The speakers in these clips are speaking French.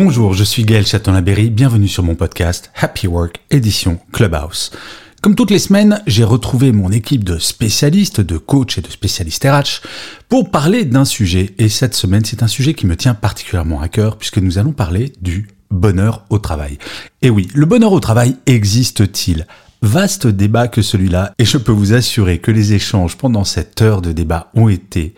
Bonjour, je suis Gaël Châtelain-Berry, bienvenue sur mon podcast Happy Work édition Clubhouse. Comme toutes les semaines, j'ai retrouvé mon équipe de spécialistes, de coachs et de spécialistes RH pour parler d'un sujet. Et cette semaine, c'est un sujet qui me tient particulièrement à cœur puisque nous allons parler du bonheur au travail. Et oui, le bonheur au travail existe-t-il? Vaste débat que celui-là, et je peux vous assurer que les échanges pendant cette heure de débat ont été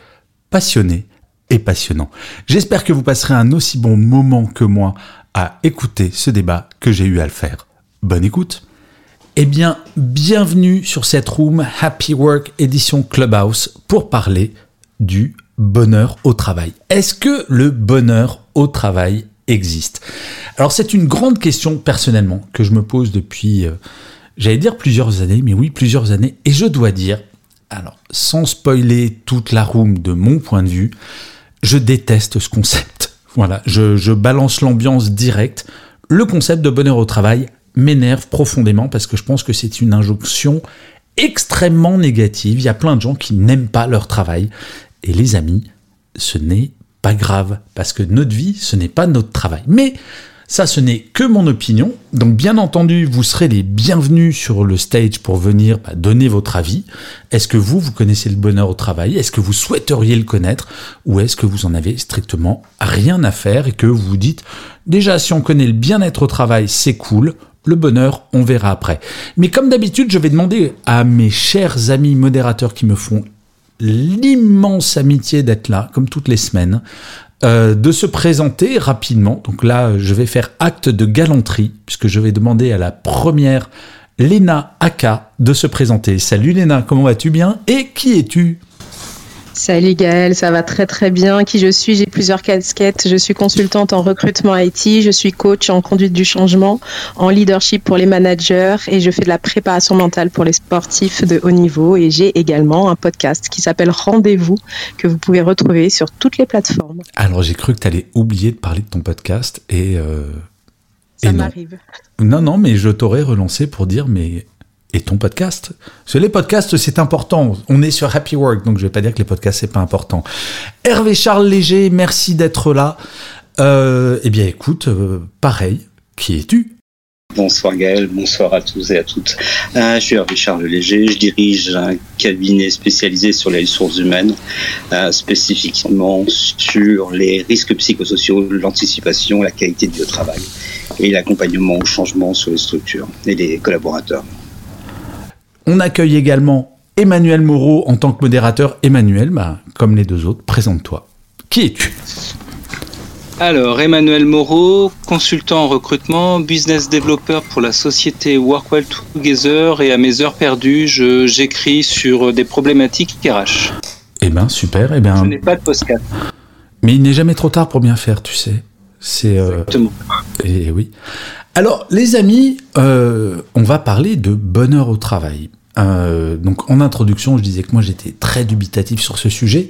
passionnés et passionnants. J'espère que vous passerez un aussi bon moment que moi à écouter ce débat que j'ai eu à le faire. Bonne écoute eh bien, bienvenue sur cette room Happy Work édition Clubhouse pour parler du bonheur au travail. Est-ce que le bonheur au travail existe? Alors c'est une grande question personnellement que je me pose depuis, euh, j'allais dire plusieurs années, mais oui, plusieurs années. Et je dois dire, alors sans spoiler toute la room de mon point de vue, je déteste ce concept. Voilà, je, je balance l'ambiance directe. Le concept de bonheur au travail m'énerve profondément parce que je pense que c'est une injonction extrêmement négative. Il y a plein de gens qui n'aiment pas leur travail. Et les amis, ce n'est pas grave parce que notre vie, ce n'est pas notre travail. Mais ça, ce n'est que mon opinion. Donc, bien entendu, vous serez les bienvenus sur le stage pour venir bah, donner votre avis. Est-ce que vous, vous connaissez le bonheur au travail? Est-ce que vous souhaiteriez le connaître? Ou est-ce que vous en avez strictement rien à faire et que vous vous dites, déjà, si on connaît le bien-être au travail, c'est cool. Le bonheur, on verra après. Mais comme d'habitude, je vais demander à mes chers amis modérateurs qui me font l'immense amitié d'être là, comme toutes les semaines, euh, de se présenter rapidement. Donc là, je vais faire acte de galanterie, puisque je vais demander à la première, Léna Aka, de se présenter. Salut Léna, comment vas-tu bien? Et qui es-tu? Salut Gaël, ça va très très bien. Qui je suis? J'ai plusieurs casquettes. Je suis consultante en recrutement IT, je suis coach en conduite du changement, en leadership pour les managers et je fais de la préparation mentale pour les sportifs de haut niveau. Et j'ai également un podcast qui s'appelle Rendez-vous que vous pouvez retrouver sur toutes les plateformes. Alors j'ai cru que tu allais oublier de parler de ton podcast et... Euh, ça m'arrive. Non, non, mais je t'aurais relancé pour dire, mais et ton podcast. Parce que les podcasts, c'est important. On est sur Happy Work, donc je vais pas dire que les podcasts, c'est pas important. Hervé Charles Léger, merci d'être là. Euh, eh bien, écoute, euh, pareil, qui es-tu? Bonsoir Gaël, bonsoir à tous et à toutes. Euh, je suis Hervé Charles Léger, je dirige un cabinet spécialisé sur les ressources humaines, spécifiquement sur les risques psychosociaux, l'anticipation, la qualité au travail et l'accompagnement au changement sur les structures et les collaborateurs. On accueille également Emmanuel Moreau en tant que modérateur. Emmanuel, bah, comme les deux autres, présente-toi. Qui es-tu? Alors, Emmanuel Moreau, consultant en recrutement, business developer pour la société Workwell Together et à mes heures perdues, j'écris sur des problématiques RH. Eh ben super, eh ben... Je n'ai pas de postcard. Mais il n'est jamais trop tard pour bien faire, tu sais. C'est euh, Exactement. Et oui. Alors, les amis, euh, on va parler de bonheur au travail. Euh, donc en introduction, je disais que moi j'étais très dubitatif sur ce sujet.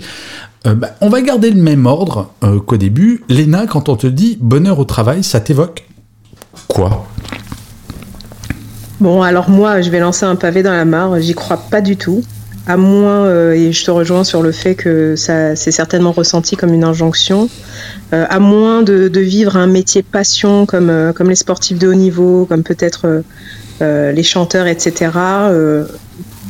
Euh, bah, on va garder le même ordre euh, qu'au début. Léna, quand on te dit bonheur au travail, ça t'évoque quoi? Bon, alors moi, je vais lancer un pavé dans la mare. J'y crois pas du tout. À moins, et je te rejoins sur le fait que ça c'est certainement ressenti comme une injonction, à moins de, vivre un métier passion comme, comme les sportifs de haut niveau, comme peut-être les chanteurs, etc. Euh,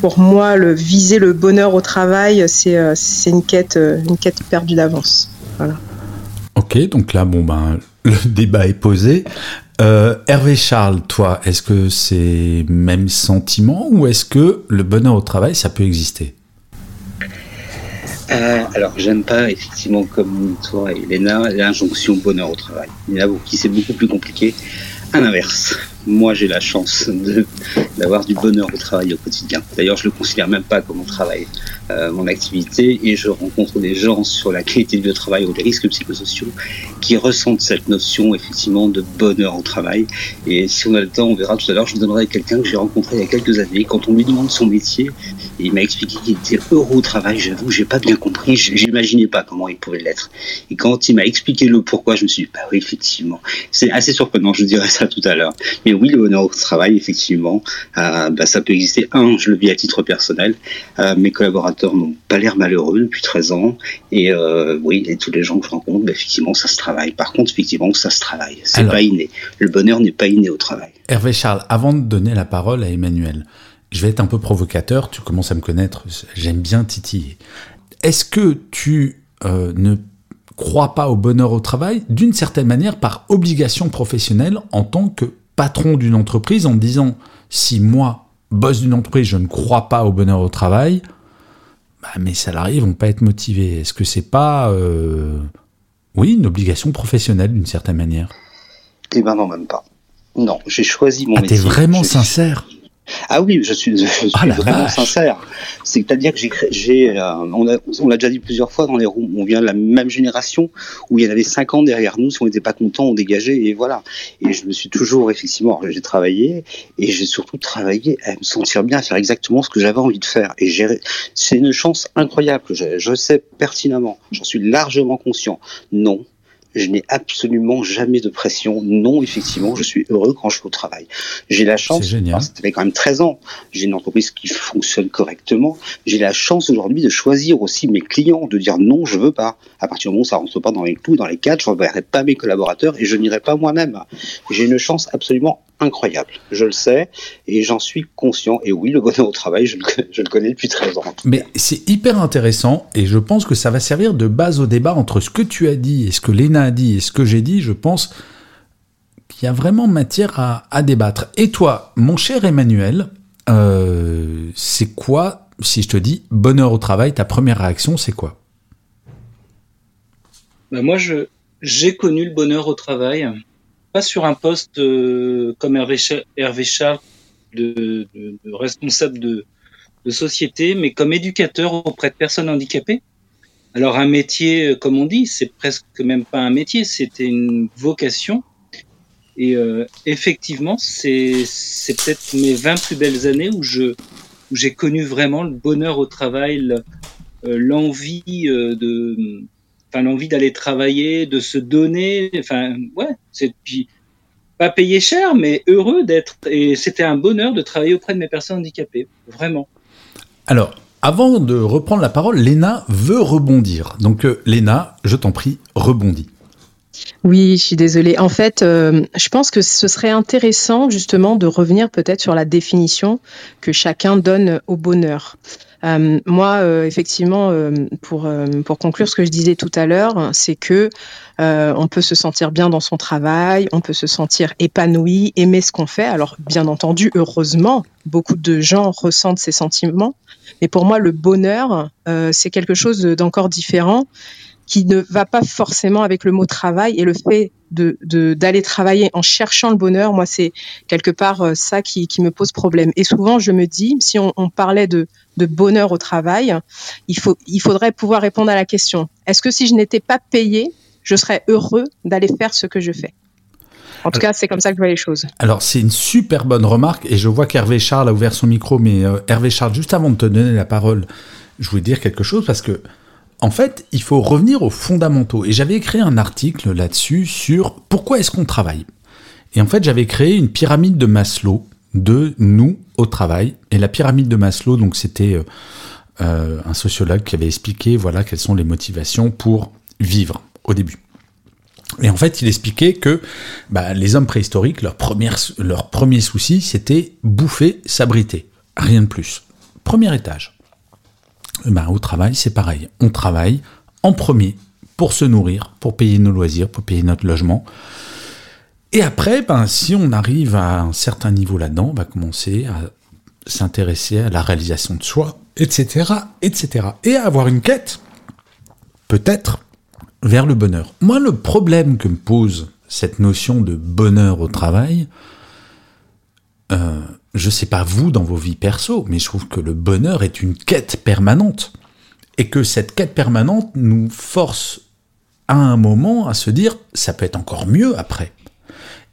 pour moi, le, viser le bonheur au travail, c'est euh, une quête, une quête perdue d'avance. Voilà. Ok, donc là, bon ben, le débat est posé. Hervé Charles, toi, est-ce que c'est même sentiment ou est-ce que le bonheur au travail, ça peut exister? Alors, j'aime pas effectivement comme toi et Elena l'injonction bonheur au travail. Il y en a qui c'est beaucoup plus compliqué. À l'inverse, moi j'ai la chance d'avoir du bonheur au travail au quotidien. D'ailleurs, je le considère même pas comme mon travail, euh, mon activité, et je rencontre des gens sur la qualité de travail ou les risques psychosociaux qui ressentent cette notion effectivement de bonheur au travail. Et si on a le temps, on verra tout à l'heure, je vous donnerai quelqu'un que j'ai rencontré il y a quelques années. Quand on lui demande son métier, il m'a expliqué qu'il était heureux au travail. J'avoue, j'ai pas bien compris, j'imaginais pas comment il pouvait l'être. Et quand il m'a expliqué le pourquoi, je me suis dit, bah oui, effectivement, c'est assez surprenant. Je dirai ça tout à l'heure. Mais oui, le bonheur au travail, effectivement, euh, bah, ça peut exister. Un, je le vis à titre personnel. Euh, mes collaborateurs n'ont pas l'air malheureux depuis 13 ans. Et euh, oui, et tous les gens que je rencontre, bah, effectivement, ça se travaille. Par contre, effectivement, ça se travaille. C'est pas inné. Le bonheur n'est pas inné au travail. Hervé Charles, avant de donner la parole à Emmanuel, je vais être un peu provocateur. Tu commences à me connaître. J'aime bien titiller. Est-ce que tu ne crois pas au bonheur au travail? D'une certaine manière par obligation professionnelle en tant que patron d'une entreprise en disant si moi, boss d'une entreprise, je ne crois pas au bonheur au travail, bah, mes salariés vont pas être motivés. Est-ce que c'est pas, euh, oui, une obligation professionnelle d'une certaine manière? Eh ben non, même pas. Non, j'ai choisi mon ah, métier. T'es vraiment sincère? Ah oui, je suis, ah vraiment sincère. C'est-à-dire que j'ai, euh, on l'a déjà dit plusieurs fois dans les roues, on vient de la même génération où il y en avait cinq ans derrière nous. Si on n'était pas content, on dégageait et voilà. Et je me suis toujours, effectivement, j'ai travaillé et j'ai surtout travaillé à me sentir bien, à faire exactement ce que j'avais envie de faire. Et c'est une chance incroyable. Je, je sais pertinemment, j'en suis largement conscient. Non, je n'ai absolument jamais de pression. Non, effectivement, je suis heureux quand je suis au travail. J'ai la chance, ça fait quand même 13 ans, j'ai une entreprise qui fonctionne correctement. J'ai la chance aujourd'hui de choisir aussi mes clients, de dire non, je veux pas. À partir du moment où ça rentre pas dans les clous, dans les cadres, je ne pas mes collaborateurs et je n'irai pas moi-même. J'ai une chance absolument incroyable. Je le sais et j'en suis conscient. Et oui, le bonheur au travail, je le, connais depuis 13 ans. Mais c'est hyper intéressant et je pense que ça va servir de base au débat entre ce que tu as dit et ce que Léna a dit et ce que j'ai dit. Je pense qu'il y a vraiment matière à, débattre. Et toi, mon cher Emmanuel, euh, c'est quoi, si je te dis bonheur au travail, ta première réaction, c'est quoi? Ben Moi, je, j'ai connu le bonheur au travail pas sur un poste euh, comme Hervé, Hervé Charles de, de, de responsable de, de, société, mais comme éducateur auprès de personnes handicapées. Alors un métier, euh, comme on dit, c'est presque même pas un métier, c'était une vocation. Et euh, effectivement, c'est peut-être mes 20 plus belles années où je où j'ai connu vraiment le bonheur au travail, euh, l'envie de enfin l'envie d'aller travailler, de se donner, enfin ouais, c'est puis pas payé cher, mais heureux d'être et c'était un bonheur de travailler auprès de mes personnes handicapées, vraiment. Alors, avant de reprendre la parole, Léna veut rebondir. Donc euh, Léna, je t'en prie, rebondis. Oui, je suis désolée. En fait, euh, je pense que ce serait intéressant justement de revenir peut-être sur la définition que chacun donne au bonheur. Euh, moi, euh, effectivement, pour, pour conclure ce que je disais tout à l'heure, c'est que on peut se sentir bien dans son travail, on peut se sentir épanoui, aimer ce qu'on fait. Alors, bien entendu, heureusement, beaucoup de gens ressentent ces sentiments. Mais pour moi, le bonheur, c'est quelque chose d'encore différent qui ne va pas forcément avec le mot travail et le fait de d'aller travailler en cherchant le bonheur, moi c'est quelque part euh, ça qui, me pose problème. Et souvent je me dis, si on, on parlait de, de, bonheur au travail, il, faut, il faudrait pouvoir répondre à la question, est-ce que si je n'étais pas payé, je serais heureux d'aller faire ce que je fais? En tout cas, c'est comme ça que je vois les choses. Alors, c'est une super bonne remarque, et je vois qu'Hervé Charles a ouvert son micro, mais euh, Hervé Charles, juste avant de te donner la parole, je voulais dire quelque chose, parce que en fait, il faut revenir aux fondamentaux. Et j'avais écrit un article là-dessus sur pourquoi est-ce qu'on travaille. Et en fait, j'avais créé une pyramide de Maslow de nous au travail. Et la pyramide de Maslow, donc c'était euh, euh, un sociologue qui avait expliqué voilà quelles sont les motivations pour vivre au début. Et en fait, il expliquait que bah, les hommes préhistoriques, leur, première, leur premier souci, c'était bouffer, s'abriter. Rien de plus. Premier étage. Eh ben, au travail, c'est pareil. On travaille en premier pour se nourrir, pour payer nos loisirs, pour payer notre logement. Et après, ben, si on arrive à un certain niveau là-dedans, on va commencer à s'intéresser à la réalisation de soi, etc., etc. Et à avoir une quête, peut-être, vers le bonheur. Moi, le problème que me pose cette notion de bonheur au travail, euh, je sais pas vous dans vos vies perso, mais je trouve que le bonheur est une quête permanente. Et que cette quête permanente nous force à un moment à se dire, ça peut être encore mieux après.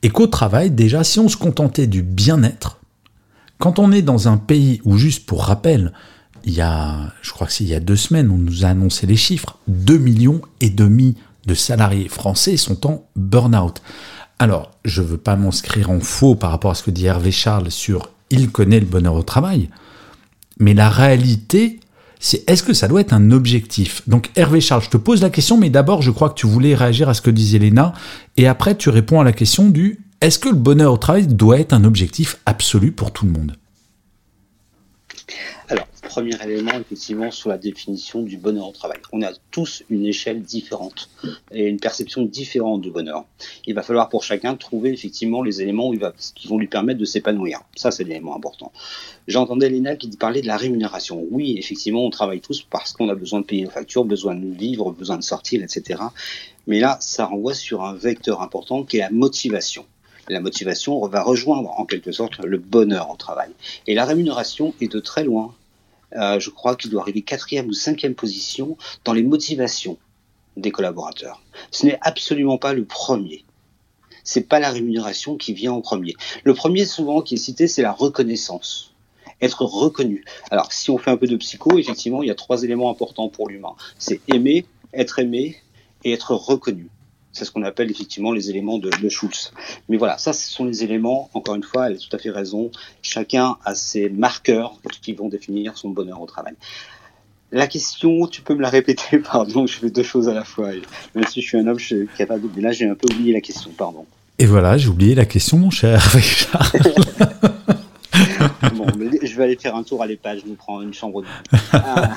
Et qu'au travail, déjà, si on se contentait du bien-être, quand on est dans un pays où, juste pour rappel, il y a, je crois que c'est il y a deux semaines, on nous a annoncé les chiffres, 2 millions et demi de salariés français sont en burn-out. Alors, je ne veux pas m'inscrire en faux par rapport à ce que dit Hervé Charles sur il connaît le bonheur au travail, mais la réalité, c'est est-ce que ça doit être un objectif? Donc Hervé Charles, je te pose la question, mais d'abord je crois que tu voulais réagir à ce que disait Léna, et après tu réponds à la question du est-ce que le bonheur au travail doit être un objectif absolu pour tout le monde? Alors, premier élément, effectivement, sur la définition du bonheur au travail. On a tous une échelle différente et une perception différente du bonheur. Il va falloir pour chacun trouver effectivement les éléments qui vont lui permettre de s'épanouir. Ça, c'est l'élément important. J'entendais Léna qui parlait de la rémunération. Oui, effectivement, on travaille tous parce qu'on a besoin de payer nos factures, besoin de vivre, besoin de sortir, etc. Mais là, ça renvoie sur un vecteur important qui est la motivation la motivation va rejoindre en quelque sorte le bonheur au travail. Et la rémunération est de très loin euh, je crois qu'il doit arriver quatrième ou cinquième position dans les motivations des collaborateurs. Ce n'est absolument pas le premier. C'est pas la rémunération qui vient en premier. Le premier souvent qui est cité, c'est la reconnaissance. Être reconnu. Alors, si on fait un peu de psycho, effectivement, il y a trois éléments importants pour l'humain. C'est aimer, être aimé et être reconnu. C'est ce qu'on appelle effectivement les éléments de, Schultz. Mais voilà, ça, ce sont les éléments, encore une fois, elle a tout à fait raison, chacun a ses marqueurs qui vont définir son bonheur au travail. La question, tu peux me la répéter, pardon, je fais deux choses à la fois. Même si je suis un homme, je suis capable Mais là, j'ai un peu oublié la question, pardon. Et voilà, j'ai oublié la question, mon cher Richard. bon, je vais aller faire un tour à l'EHPAD, je nous prends une chambre de... Ah.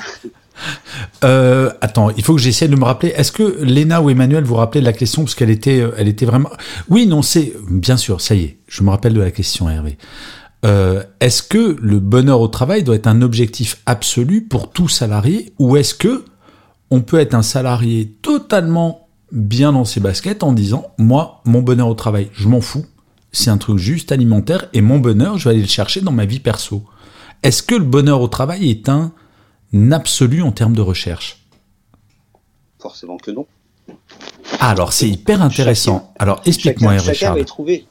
Euh, attends, il faut que j'essaie de me rappeler. Est-ce que Léna ou Emmanuel vous rappelez la question? Parce qu'elle était, euh, elle était vraiment. Oui, non, c'est bien sûr. Ça y est, je me rappelle de la question, Hervé. Euh, est-ce que le bonheur au travail doit être un objectif absolu pour tout salarié ou est-ce que on peut être un salarié totalement bien dans ses baskets en disant moi mon bonheur au travail je m'en fous c'est un truc juste alimentaire et mon bonheur je vais aller le chercher dans ma vie perso est-ce que le bonheur au travail est un absolu en termes de recherche Forcément que non. Ah, alors c'est hyper intéressant. alors explique-moi, Richard. Chacun va y trouver,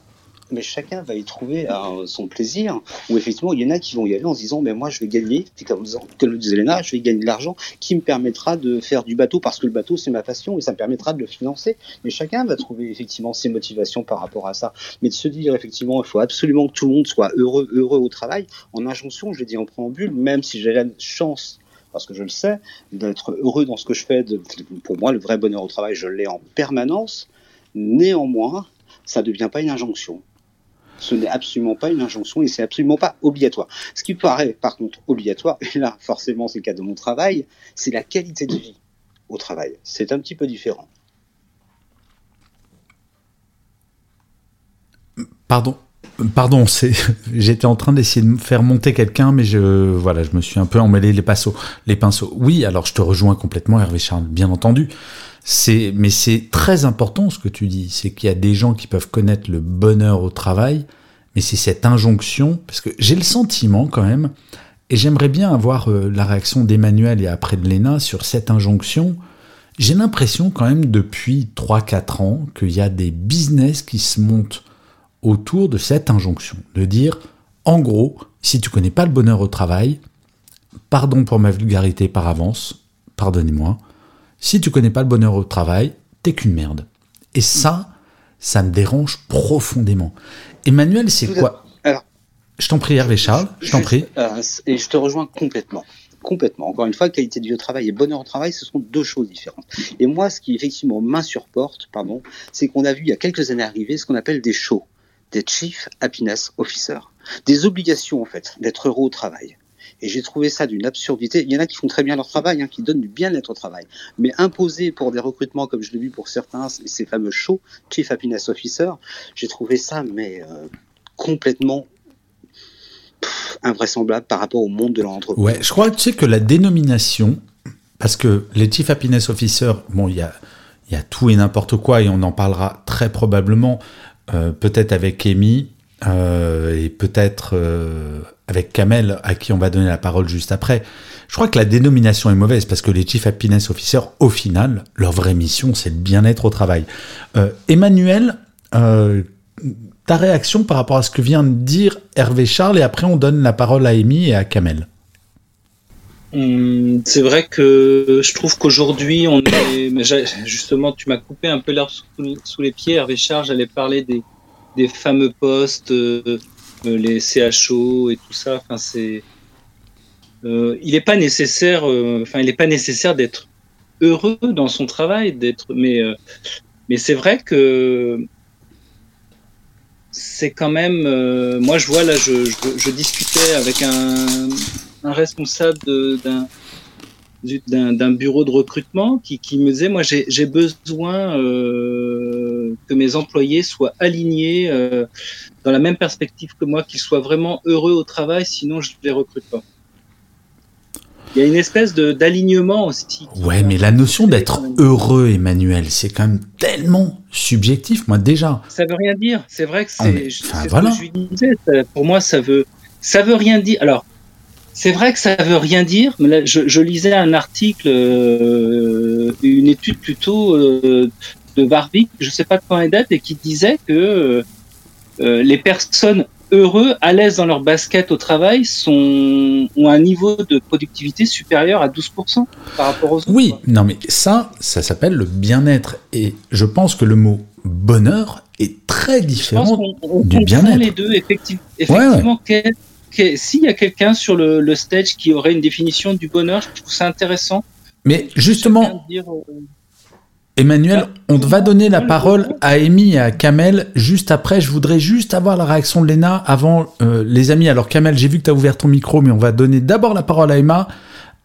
mais chacun va y trouver euh, son plaisir. Ou effectivement, il y en a qui vont y aller en se disant, mais moi, je vais gagner, comme, le disait Léna, je vais gagner de l'argent qui me permettra de faire du bateau parce que le bateau c'est ma passion et ça me permettra de le financer. Mais chacun va trouver effectivement ses motivations par rapport à ça. Mais de se dire effectivement, il faut absolument que tout le monde soit heureux, heureux au travail. En injonction, je l'ai dit en préambule, même si j'ai la chance parce que je le sais, d'être heureux dans ce que je fais. pour moi, le vrai bonheur au travail, je l'ai en permanence. Néanmoins, ça ne devient pas une injonction. Ce n'est absolument pas une injonction et c'est absolument pas obligatoire. Ce qui paraît par contre obligatoire, et là forcément c'est le cas de mon travail, c'est la qualité de vie au travail. C'est un petit peu différent. Pardon, Pardon, j'étais en train d'essayer de faire monter quelqu'un, mais je, voilà, je me suis un peu emmêlé les pinceaux, les pinceaux. Oui, alors je te rejoins complètement, Hervé Charles, bien entendu. C'est, mais c'est très important ce que tu dis, c'est qu'il y a des gens qui peuvent connaître le bonheur au travail, mais c'est cette injonction, parce que j'ai le sentiment quand même, et j'aimerais bien avoir euh, la réaction d'Emmanuel et après de Léna sur cette injonction. J'ai l'impression quand même depuis 3-4 ans qu'il y a des business qui se montent autour de cette injonction, de dire, en gros, si tu connais pas le bonheur au travail, pardon pour ma vulgarité par avance, pardonnez-moi, si tu connais pas le bonheur au travail, t'es qu'une merde. Et ça, ça me dérange profondément. Emmanuel, c'est quoi? Alors, Je t'en prie, Hervé Charles, je t'en prie. Euh, et je te rejoins complètement complètement. Encore une fois, qualité de vie au travail et bonheur au travail, ce sont deux choses différentes. Et moi, ce qui effectivement m'insupporte, pardon, c'est qu'on a vu il y a quelques années arriver ce qu'on appelle des shows des Chief Happiness Officer. Des obligations, en fait, d'être heureux au travail. Et j'ai trouvé ça d'une absurdité. Il y en a qui font très bien leur travail, hein, qui donnent du bien-être au travail. Mais imposer pour des recrutements, comme je l'ai vu pour certains, ces fameux shows, Chief Happiness Officer, j'ai trouvé ça mais euh, complètement invraisemblable par rapport au monde de l'entreprise. Ouais, je crois tu sais, que la dénomination, parce que les Chief Happiness Officer, bon, il y a, y a tout et n'importe quoi, et on en parlera très probablement. Euh, peut-être avec Amy, et peut-être avec Kamel, à qui on va donner la parole juste après, je crois que la dénomination est mauvaise parce que les Chief Happiness Officers, au final, leur vraie mission, c'est le bien-être au travail. Emmanuel, ta réaction par rapport à ce que vient de dire Hervé Charles et après on donne la parole à Amy et à Kamel. Hum, c'est vrai que je trouve qu'aujourd'hui, on est. Justement, tu m'as coupé un peu l'herbe sous, les pieds. Hervé Charles, j'allais parler des, fameux postes, euh, euh, les CHO et tout ça. Enfin, c'est. Euh, il n'est pas nécessaire. enfin, il n'est pas nécessaire d'être heureux dans son travail, d'être. Mais, mais c'est vrai que c'est quand même. moi, je vois là, je discutais avec un un responsable d'un d'un bureau de recrutement qui, qui me disait moi j'ai besoin euh, que mes employés soient alignés euh, dans la même perspective que moi qu'ils soient vraiment heureux au travail sinon je les recrute pas. Il y a une espèce d'alignement aussi ouais mais la notion d'être heureux Emmanuel c'est quand même tellement subjectif. Moi déjà ça veut rien dire. C'est vrai que c'est enfin, voilà. je disais pour moi ça veut ça veut rien dire. Alors c'est vrai que ça veut rien dire. Mais je, lisais un article, euh, une étude plutôt euh, de Warwick, je ne sais pas de quand elle date, et qui disait que euh, les personnes heureux, à l'aise dans leur basket au travail, sont, ont un niveau de productivité supérieur à 12% par rapport aux autres. Oui, non mais ça, ça s'appelle le bien-être. Et je pense que le mot bonheur est très différent du bien-être. les deux, effectivement. effectivement s'il y a quelqu'un sur le, stage qui aurait une définition du bonheur, je trouve ça intéressant. Mais justement, euh, Emmanuel, on va donner la parole à Amy et à Kamel juste après. Je voudrais juste avoir la réaction de Léna avant euh, les amis. Alors Kamel, j'ai vu que tu as ouvert ton micro, mais on va donner d'abord la parole à Emma.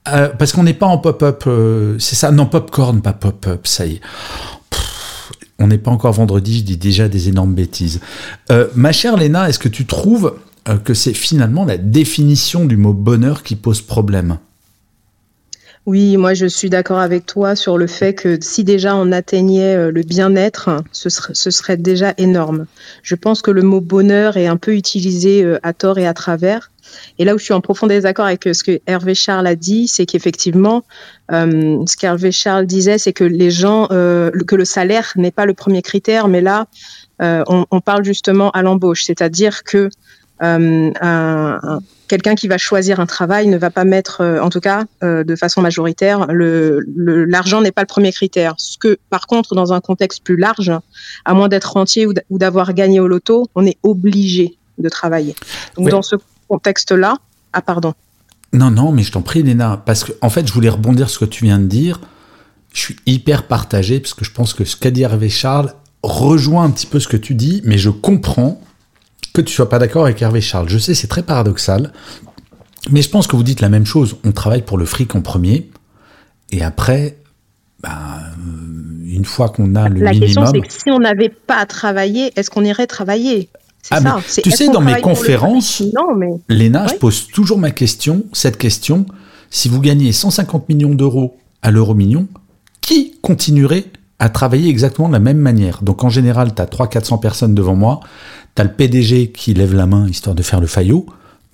Euh, parce qu'on n'est pas en pop-up, c'est ça Non, popcorn, pas pop-up, ça y est. on n'est pas encore vendredi, je dis déjà des énormes bêtises. ma chère Léna, est-ce que tu trouves que c'est finalement la définition du mot bonheur qui pose problème. Oui, moi je suis d'accord avec toi sur le fait que si déjà on atteignait euh, le bien-être, ce serait, déjà énorme. Je pense que le mot bonheur est un peu utilisé euh, à tort et à travers. Et là où je suis en profond désaccord avec ce que Hervé Charles a dit, c'est qu'effectivement, ce qu'Hervé Charles disait, c'est que les gens, que le salaire n'est pas le premier critère, mais là, on, parle justement à l'embauche, c'est-à-dire que euh, un, quelqu'un qui va choisir un travail ne va pas mettre, euh, en tout cas euh, de façon majoritaire, l'argent n'est pas le premier critère. Ce que, par contre, dans un contexte plus large, à moins d'être rentier ou d'avoir gagné au loto, on est obligé de travailler. Donc dans ce contexte-là, ah pardon. Non, non, mais je t'en prie, Léna, parce que en fait, je voulais rebondir sur ce que tu viens de dire. Je suis hyper partagé parce que je pense que ce qu'a dit Hervé Charles rejoint un petit peu ce que tu dis, mais je comprends que tu sois pas d'accord avec Hervé Charles. Je sais, c'est très paradoxal, mais je pense que vous dites la même chose. On travaille pour le fric en premier, et après, ben, euh, une fois qu'on a le minimum... La question, c'est que si on n'avait pas travaillé, est-ce qu'on irait travailler? Ah, ça. Tu sais, dans mes conférences, non, mais... Léna, je pose toujours ma question, cette question, si vous gagnez 150 millions d'euros à l'euro million, qui continuerait à travailler exactement de la même manière? Donc en général, tu as 300-400 personnes devant moi, T'as le PDG qui lève la main histoire de faire le faillot,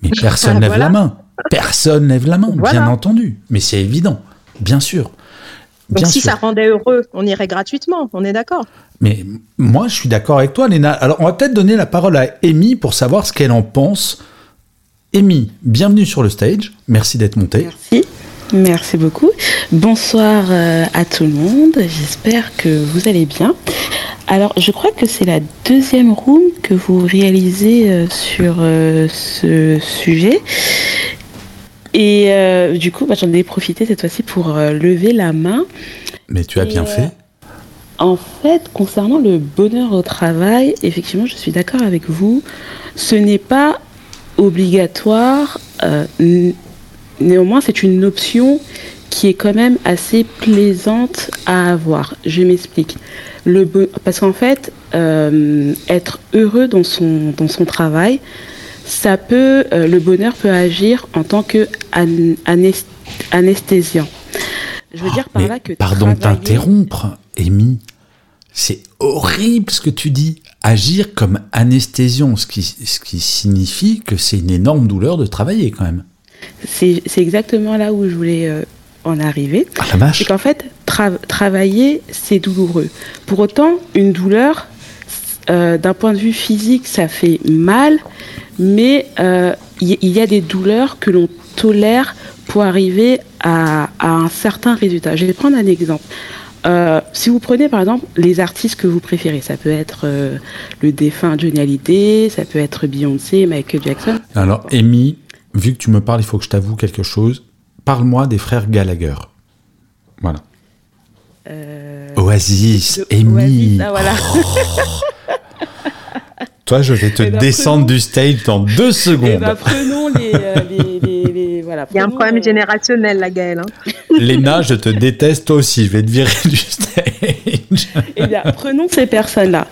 mais personne lève la main. Personne lève la main, bien entendu. Mais c'est évident, bien sûr. Donc si ça rendait heureux, on irait gratuitement, on est d'accord. Mais moi, je suis d'accord avec toi, Léna. Alors, on va peut-être donner la parole à Amy pour savoir ce qu'elle en pense. Amy, bienvenue sur le stage. Merci d'être montée. Merci. Merci beaucoup. Bonsoir euh, à tout le monde. J'espère que vous allez bien. Alors, je crois que c'est la deuxième room que vous réalisez euh, sur euh, ce sujet. Et du coup, bah, j'en ai profité cette fois-ci pour lever la main. Mais tu as bien fait. En fait, concernant le bonheur au travail, effectivement, je suis d'accord avec vous. Ce n'est pas obligatoire Néanmoins, c'est une option qui est quand même assez plaisante à avoir. Je m'explique. Le parce qu'en fait, euh, être heureux dans son, dans son travail, ça peut, euh, le bonheur peut agir en tant que. Je veux dire par là que pardon de t'interrompre, Amy. C'est horrible ce que tu dis. agir comme anesthésion, ce qui, ce qui signifie que c'est une énorme douleur de travailler quand même. C'est exactement là où je voulais euh, en arriver. Ah C'est qu'en fait, tra- travailler, c'est douloureux. Pour autant, une douleur, euh, d'un point de vue physique, ça fait mal, mais euh, il y, a des douleurs que l'on tolère pour arriver à, à un certain résultat. Je vais prendre un exemple. Euh, si vous prenez par exemple les artistes que vous préférez, ça peut être le défunt Johnny Hallyday, ça peut être Beyoncé, Michael Jackson. Alors, Amy, vu que tu me parles, il faut que je t'avoue quelque chose. Parle-moi des frères Gallagher. Voilà. Euh, Oasis, Amy. Oasis, ah, voilà. Toi, je vais te ben, descendre prenons- du stage dans deux secondes. ben, prenons les, euh, les, les- les- voilà. Il y a un problème euh, générationnel, la Gaëlle. hein. Léna, je te déteste toi aussi. Je vais te virer du stage. Eh bien, prenons ces personnes-là.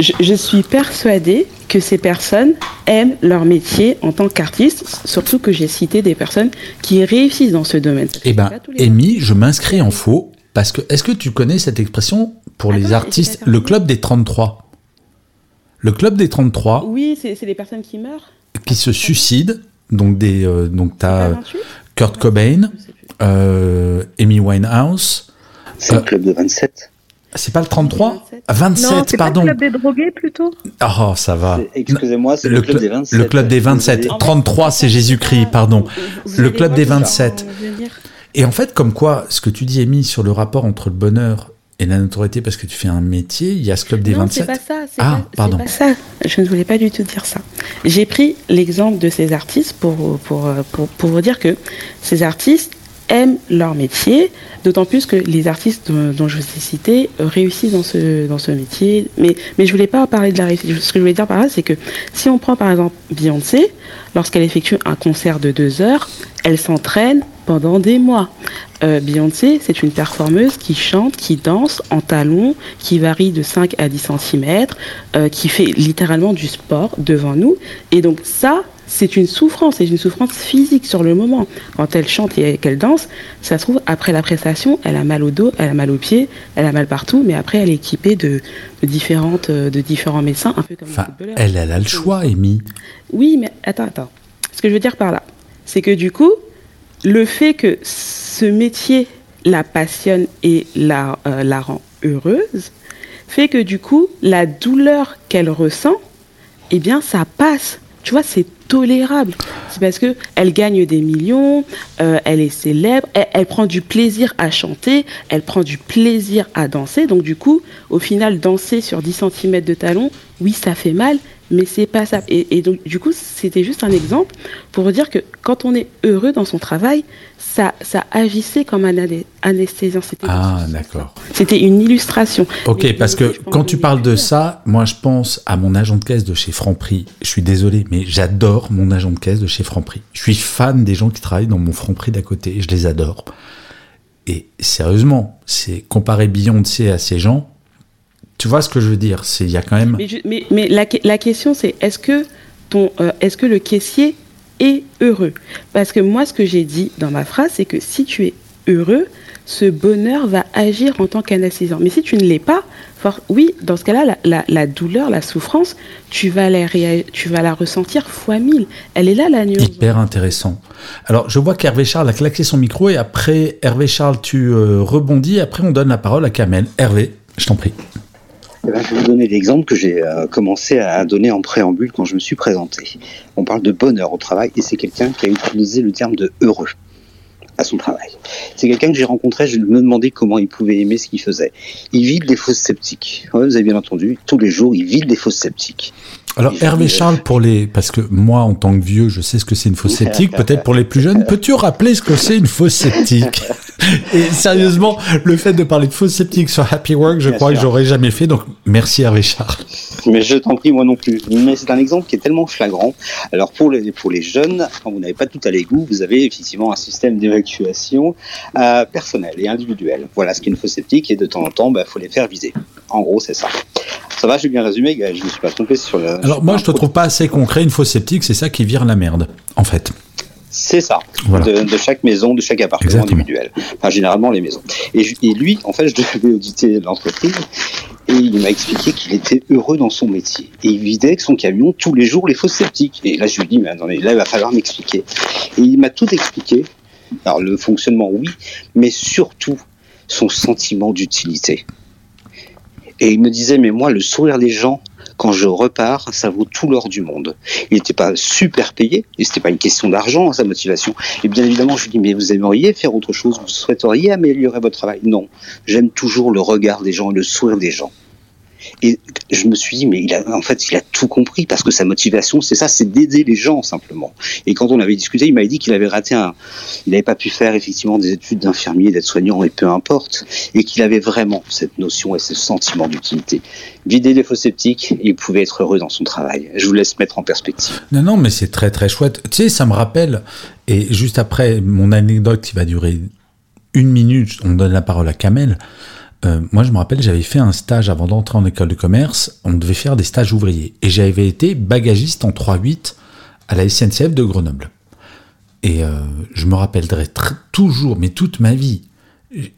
Je, je suis persuadée que ces personnes aiment leur métier en tant qu'artistes, surtout que j'ai cité des personnes qui réussissent dans ce domaine. Eh les Amy, je m'inscris en faux parce que est-ce que tu connais cette expression pour les artistes Le club des 33. Le club des 33 Oui, c'est les personnes qui meurent. qui se suicident. Donc, des, euh, donc tu Pas as 28? Kurt Cobain, sais plus. euh, Amy Winehouse. C'est Euh, le club de 27. C'est pas le 33 27. Ah, 27, non, c'est pas pardon. le club des drogués plutôt Oh, ça va. Excusez-moi, c'est Le le, club cl- des 27. le club des 27. Désolé. 33, c'est Jésus-Christ, pardon. Vous Le club des ce que 27. je veux dire. Et en fait, comme quoi, ce que tu dis, Amy, sur le rapport entre le bonheur et la notoriété, parce que tu fais un métier, il y a ce club des non, 27. c'est pas ça. Ah, pas- c'est pardon. pas ça. Je ne voulais pas du tout dire ça. J'ai pris l'exemple de ces artistes pour, pour, pour, pour vous dire que ces artistes aiment leur métier, d'autant plus que les artistes dont, je vous ai cités euh, réussissent dans ce, dans ce métier. Mais, mais je voulais pas parler de la réussite. Ce que je voulais dire par là, c'est que si on prend par exemple Beyoncé, lorsqu'elle effectue un concert de deux heures, elle s'entraîne pendant des mois. Euh, Beyoncé, c'est une performeuse qui chante, qui danse en talons, qui varie de 5 à 10 cm, qui fait littéralement du sport devant nous. Et donc ça, c'est une souffrance, c'est une souffrance physique sur le moment. Quand elle chante et qu'elle danse, ça se trouve, après la prestation, elle a mal au dos, elle a mal aux pieds, elle a mal partout, mais après, elle est équipée de, de différentes, euh, de différents médecins, un peu comme Enfin, elle, elle a le choix, Amy. Oui, mais attends, attends. Ce que je veux dire par là, c'est que du coup, le fait que ce métier la passionne et la, euh, la rend heureuse, fait que du coup, la douleur qu'elle ressent, eh bien, ça passe. Tu vois, c'est tolérable. C'est parce que elle gagne des millions, euh, elle est célèbre, elle, elle prend du plaisir à chanter, elle prend du plaisir à danser. Donc du coup, au final, danser sur 10 cm de talon, oui, ça fait mal, mais c'est pas ça. Et, et donc du coup, c'était juste un exemple pour vous dire que quand on est heureux dans son travail, ça, ça agissait comme un. C'était Ah, d'accord. c'était une illustration. Ok, Mais parce que quand tu parles de ça, moi je pense à mon agent de caisse de chez Franprix. Je suis désolé, mais j'adore mon agent de caisse de chez Franprix. Je suis fan des gens qui travaillent dans mon Franprix d'à côté. Je les adore. Et sérieusement, c'est comparer Beyoncé à ces gens. Tu vois ce que je veux dire C'est il y a quand même. Mais, je- mais, mais la, que- la question c'est est-ce que ton euh, est-ce que le caissier est heureux? Parce que moi ce que j'ai dit dans ma phrase c'est que si tu es heureux, ce bonheur va agir en tant qu'anesthésiant. Mais si tu ne l'es pas, for- oui, dans ce cas-là, la, la- la douleur, la souffrance, tu vas la, réa- tu vas la ressentir fois mille. Elle est là la nuance. Hyper intéressant. Alors, je vois qu'Hervé Charles a claqué son micro et après, Hervé Charles, tu euh, rebondis. Après, on donne la parole à Kamel. Hervé, je t'en prie. Eh ben, je vais vous donner l'exemple que j'ai euh, commencé à donner en préambule quand je me suis présenté. On parle de bonheur au travail et c'est quelqu'un qui a utilisé le terme de heureux à son travail. C'est quelqu'un que j'ai rencontré, je me demandais comment il pouvait aimer ce qu'il faisait. Il vide des fausses sceptiques. Ouais, vous avez bien entendu, tous les jours, il vide des fausses sceptiques. Alors, Hervé euh, Charles, pour les, parce que moi, en tant que vieux, je sais ce que c'est une fausse sceptique. Peut-être pour les plus jeunes, peux-tu rappeler ce que c'est une fausse sceptique? Et sérieusement, le fait de parler de fausse sceptique sur Happy Work, je Bien crois que sûr. j'aurais jamais fait. Donc, merci Hervé Charles. Mais je t'en prie, moi non plus. Mais c'est un exemple qui est tellement flagrant. Alors pour les, pour les jeunes, quand vous n'avez pas tout à l'égout, vous avez effectivement un système d'évacuation euh, personnel et individuel. Voilà ce qu'est une fausse sceptique et de temps en temps, il bah, faut les faire viser. En gros, c'est ça. Ça va, j'ai bien résumé, je ne me suis pas trompé sur le... Alors, moi, je te trouve pas assez concret. Une fausse sceptique, c'est ça qui vire la merde, en fait. C'est ça, Voilà. de, de chaque maison, de chaque appartement Exactement. individuel. Enfin, généralement les maisons. Et, lui, en fait, je devais auditer l'entreprise. et il m'a expliqué qu'il était heureux dans son métier. Et il vidait avec son camion tous les jours les fosses sceptiques. Et là, je lui dis, mais attendez, là, il va falloir m'expliquer. Et il m'a tout expliqué. Alors, le fonctionnement, oui, mais surtout son sentiment d'utilité. Et il me disait, mais moi, le sourire des gens, quand je repars, ça vaut tout l'or du monde. Il n'était pas super payé, et c'était pas une question d'argent, sa motivation. Et bien évidemment, je lui dis, mais vous aimeriez faire autre chose, vous souhaiteriez améliorer votre travail? Non, j'aime toujours le regard des gens, le sourire des gens. Et je me suis dit, mais il a, en fait, il a tout compris parce que sa motivation, c'est ça, c'est d'aider les gens simplement. Et quand on avait discuté, il m'avait dit qu'il avait raté un, il n'avait pas pu faire effectivement des études d'infirmier, d'être soignant et peu importe, et qu'il avait vraiment cette notion et ce sentiment d'utilité. Vider les faux sceptiques, il pouvait être heureux dans son travail. Je vous laisse mettre en perspective. Non, non, mais c'est très très chouette. Tu sais, ça me rappelle, et juste après, mon anecdote qui va durer une minute, on donne la parole à Kamel. Euh, moi, je me rappelle, j'avais fait un stage avant d'entrer en école de commerce. On devait faire des stages ouvriers. Et j'avais été bagagiste en 3-8 à la SNCF de Grenoble. Et euh, je me rappellerai toujours, mais toute ma vie,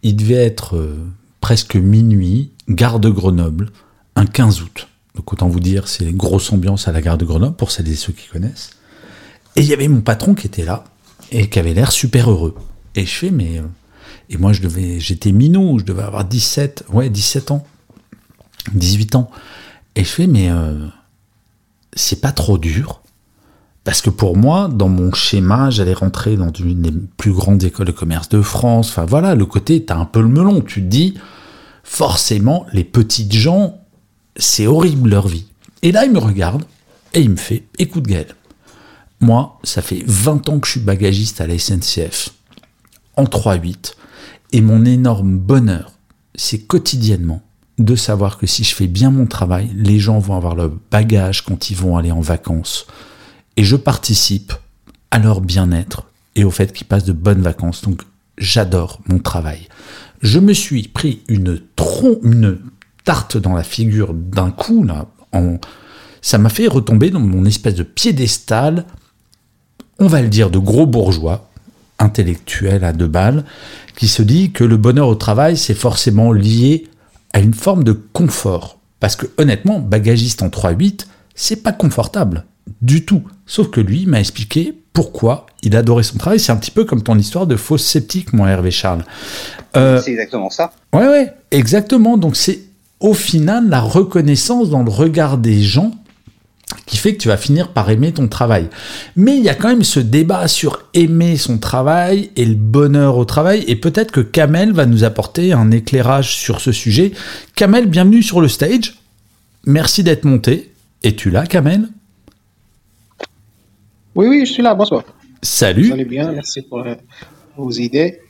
il devait être euh, presque minuit, gare de Grenoble, un 15 août. Donc autant vous dire, c'est grosse ambiance à la gare de Grenoble, pour celles et ceux qui connaissent. Et il y avait mon patron qui était là, et qui avait l'air super heureux. Et je fais, mais et moi, je devais, j'étais minot, je devais avoir 17, ouais, 17 ans, 18 ans. Et je fais, mais euh, c'est pas trop dur. Parce que pour moi, dans mon schéma, j'allais rentrer dans une des plus grandes écoles de commerce de France. Enfin voilà, le côté, t'as un peu le melon. Tu te dis, forcément, les petites gens, c'est horrible leur vie. Et là, il me regarde et il me fait, écoute Gaël, moi, ça fait 20 ans que je suis bagagiste à la SNCF, en 3-8. Et mon énorme bonheur, c'est quotidiennement de savoir que si je fais bien mon travail, les gens vont avoir le bagage quand ils vont aller en vacances. Et je participe à leur bien-être et au fait qu'ils passent de bonnes vacances. Donc j'adore mon travail. Je me suis pris une tron, une tarte dans la figure d'un coup là. Ça m'a fait retomber dans mon espèce de piédestal, on va le dire, de gros bourgeois, intellectuel à deux balles, qui se dit que le bonheur au travail, c'est forcément lié à une forme de confort. Parce que honnêtement, bagagiste en 3-8, c'est pas confortable du tout. Sauf que lui m'a expliqué pourquoi il adorait son travail. C'est un petit peu comme ton histoire de fausse sceptique, mon Hervé Charles. Euh, c'est exactement ça. Ouais, ouais, exactement. Donc c'est au final la reconnaissance dans le regard des gens qui fait que tu vas finir par aimer ton travail. Mais il y a quand même ce débat sur aimer son travail et le bonheur au travail, et peut-être que Kamel va nous apporter un éclairage sur ce sujet. Kamel, bienvenue sur le stage. Merci d'être monté. Es-tu là, Kamel? Oui, oui, je suis là, bonsoir. Salut. Allez bien, merci pour euh, vos idées.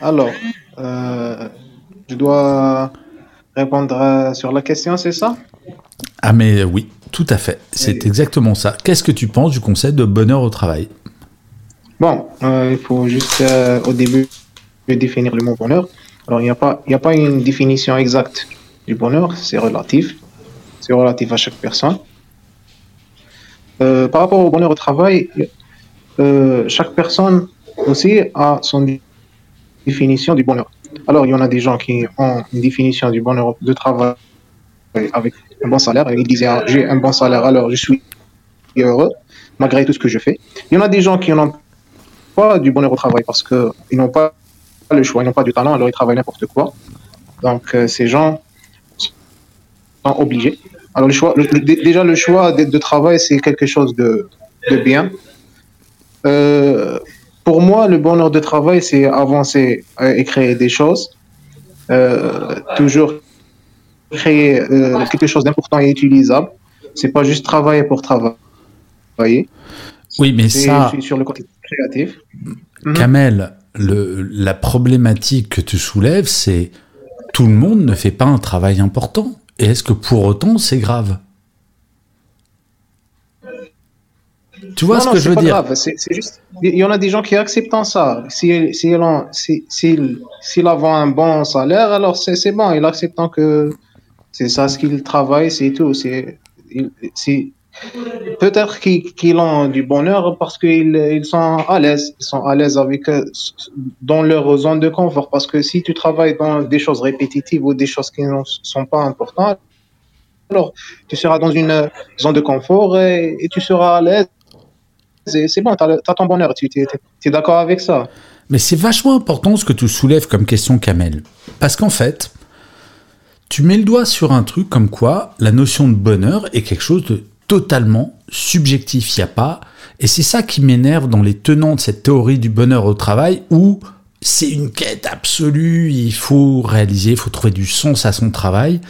Alors, euh, je dois répondre sur la question, c'est ça? Ah mais oui, tout à fait. C'est exactement ça. Qu'est-ce que tu penses du concept de bonheur au travail? Bon, euh, il faut juste euh, au début définir le mot bonheur. Alors, il n'y a, pas, a pas une définition exacte du bonheur, c'est relatif. C'est relatif à chaque personne. Euh, par rapport au bonheur au travail, chaque personne aussi a son définition du bonheur. Alors, il y en a des gens qui ont une définition du bonheur de travail avec un bon salaire. Il disait ah, j'ai un bon salaire, alors je suis heureux malgré tout ce que je fais. Il y en a des gens qui n'ont pas du bonheur au travail parce qu'ils n'ont pas le choix, ils n'ont pas du talent, alors ils travaillent n'importe quoi. Donc euh, ces gens sont obligés. Alors le choix, déjà le choix de, travail, c'est quelque chose de, de bien. Euh, pour moi, le bonheur de travail, c'est avancer et créer des choses. Euh, toujours créer euh, quelque chose d'important et utilisable. C'est pas juste travailler pour travailler. Oui, mais ça. sur le côté créatif. Mhm. Kamel, le, la problématique que tu soulèves, c'est tout le monde ne fait pas un travail important. Et est-ce que pour autant c'est grave? Tu vois ce que je veux dire? C'est juste, il y en a des gens qui acceptent ça. S'il si, si, si, a un bon salaire, alors c'est bon, il accepte que c'est ça ce qu'il travaille, c'est tout. C'est Peut-être qu'ils ont du bonheur parce qu'ils ils sont à l'aise, ils sont à l'aise avec euh, dans leur zone de confort. Parce que si tu travailles dans des choses répétitives ou des choses qui ne sont pas importantes, alors tu seras dans une zone de confort et, tu seras à l'aise. C'est bon, tu as, ton bonheur, tu es, d'accord avec ça? Mais c'est vachement important ce que tu soulèves comme question, Kamel. Parce qu'en fait, tu mets le doigt sur un truc comme quoi la notion de bonheur est quelque chose de totalement subjectif. Il n'y a pas. Et c'est ça qui m'énerve dans les tenants de cette théorie du bonheur au travail où c'est une quête absolue, il faut réaliser, il faut trouver du sens à son travail.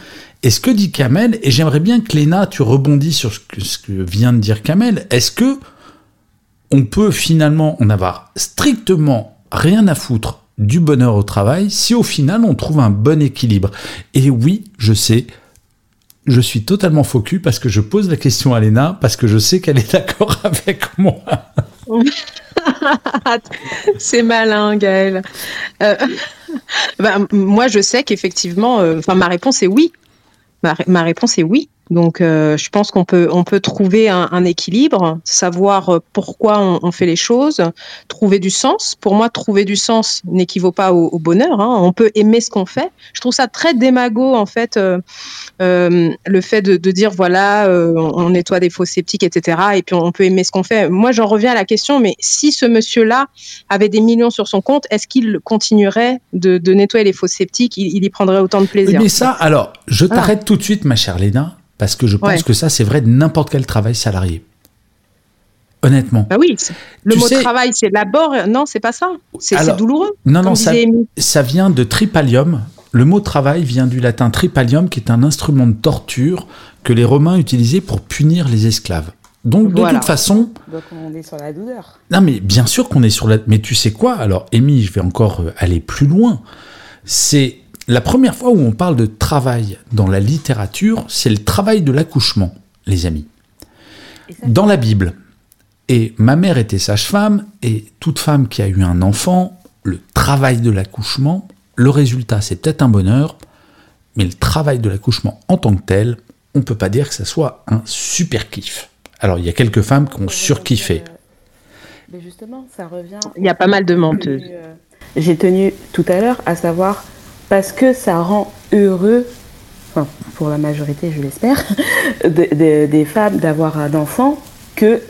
Et ce que dit Kamel, et j'aimerais bien que Léna, tu rebondis sur ce que, vient de dire Kamel, est-ce que on peut finalement en avoir strictement rien à foutre du bonheur au travail si au final on trouve un bon équilibre Et oui, je sais, je suis totalement focus parce que je pose la question à Léna parce que je sais qu'elle est d'accord avec moi. C'est malin, Gaël. Euh, ben, moi, je sais qu'effectivement, euh, ma réponse est oui. ma réponse est oui. Donc, euh, je pense qu'on peut, on peut trouver un, équilibre, savoir euh, pourquoi on, fait les choses, trouver du sens. Pour moi, trouver du sens n'équivaut pas au, bonheur. Hein. On peut aimer ce qu'on fait. Je trouve ça très démago, en fait, euh, le fait de, dire, voilà, on nettoie des faux sceptiques, etc. Et puis, on peut aimer ce qu'on fait. Moi, j'en reviens à la question, mais si ce monsieur-là avait des millions sur son compte, est-ce qu'il continuerait de, nettoyer les faux sceptiques? Il, y prendrait autant de plaisir Mais ça, alors, je t'arrête tout de suite, ma chère Léna parce que je pense que ça, c'est vrai de n'importe quel travail salarié. Honnêtement. Bah oui, le mot travail, c'est labor. Non, c'est pas ça. C'est douloureux. Non, non, ça, ça, vient de tripalium. Le mot travail vient du latin tripalium, qui est un instrument de torture que les Romains utilisaient pour punir les esclaves. Donc, de toute façon. Donc, on est sur la douleur. Non, mais bien sûr qu'on est sur la. Mais tu sais quoi? Alors, Amy, je vais encore euh, aller plus loin. C'est la première fois où on parle de travail dans la littérature, c'est le travail de l'accouchement, les amis. Dans la Bible. Et ma mère était sage-femme, et toute femme qui a eu un enfant, le travail de l'accouchement, le résultat, c'est peut-être un bonheur, mais le travail de l'accouchement en tant que tel, on ne peut pas dire que ça soit un super kiff. Alors, il y a quelques femmes qui ont surkiffé. Mais justement, ça revient. Il y a pas mal de menteuses. J'ai tenu tout à l'heure à savoir parce que ça rend heureux, enfin, pour la majorité je l'espère, des femmes d'avoir un enfant que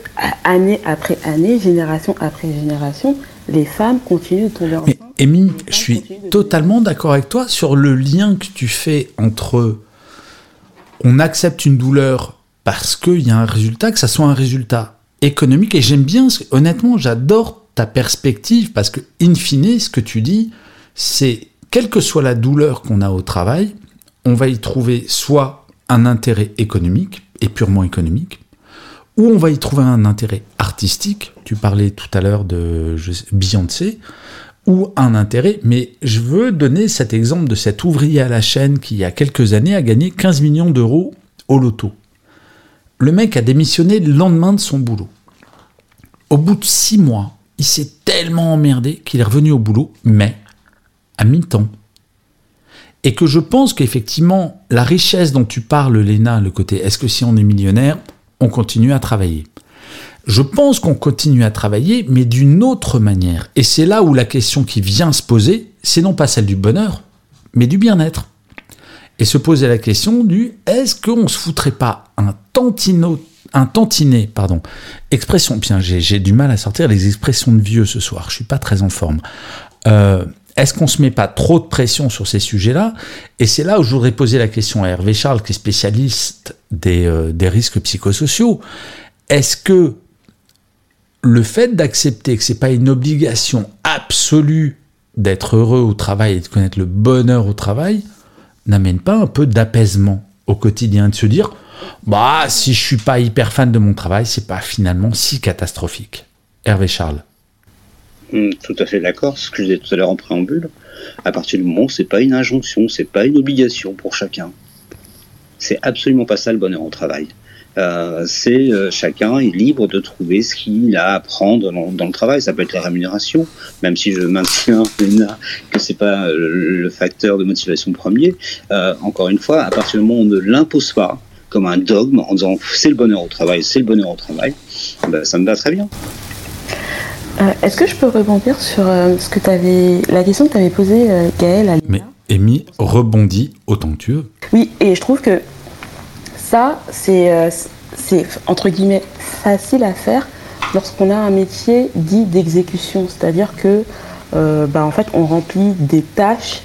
année après année, génération après génération, les femmes continuent de tomber enceintes. Mais Amy, je suis totalement d'accord avec toi sur le lien que tu fais entre on accepte une douleur parce qu'il y a un résultat, que ça soit un résultat économique. Et j'aime bien, honnêtement, j'adore ta perspective parce que, in fine, ce que tu dis, c'est quelle que soit la douleur qu'on a au travail, on va y trouver soit un intérêt économique, et purement économique, ou on va y trouver un intérêt artistique, tu parlais tout à l'heure de Beyoncé, ou un intérêt, mais je veux donner cet exemple de cet ouvrier à la chaîne qui, il y a quelques années, a gagné 15 millions d'euros au loto. Le mec a démissionné le lendemain de son boulot. Au bout de six mois, il s'est tellement emmerdé qu'il est revenu au boulot, mais à mi-temps. Et que je pense qu'effectivement, la richesse dont tu parles, Léna, le côté est-ce que si on est millionnaire, on continue à travailler? Je pense qu'on continue à travailler, mais d'une autre manière. Et c'est là où la question qui vient se poser, c'est non pas celle du bonheur, mais du bien-être. Et se poser la question du est-ce qu'on se foutrait pas un tantino tantinet, pardon, expression, bien j'ai du mal à sortir les expressions de vieux ce soir, je suis pas très en forme. Euh, est-ce qu'on ne se met pas trop de pression sur ces sujets-là? Et c'est là où je voudrais poser la question à Hervé Charles, qui est spécialiste des, euh, risques psychosociaux. Est-ce que le fait d'accepter que ce n'est pas une obligation absolue d'être heureux au travail et de connaître le bonheur au travail n'amène pas un peu d'apaisement au quotidien, de se dire bah si je suis pas hyper fan de mon travail, c'est pas finalement si catastrophique? Hervé Charles. Hmm, tout à fait d'accord. Ce que je disais tout à l'heure en préambule. À partir du moment où c'est pas une injonction, c'est pas une obligation pour chacun. C'est absolument pas ça le bonheur au travail. Euh, c'est euh, chacun est libre de trouver ce qu'il a à prendre dans, le travail. Ça peut être la rémunération, même si je maintiens que c'est pas le, facteur de motivation premier. Euh, encore une fois, à partir du moment où on ne l'impose pas, comme un dogme en disant c'est le bonheur au travail, c'est le bonheur au travail, ben, ça me va très bien. Euh, est-ce que je peux rebondir sur euh, ce que avais, la question que tu avais posée, euh, Gaël à Mais Amy rebondit autant que tu veux. Oui, et je trouve que ça, c'est, c'est entre guillemets facile à faire lorsqu'on a un métier dit d'exécution, c'est-à-dire que bah, en fait, on remplit des tâches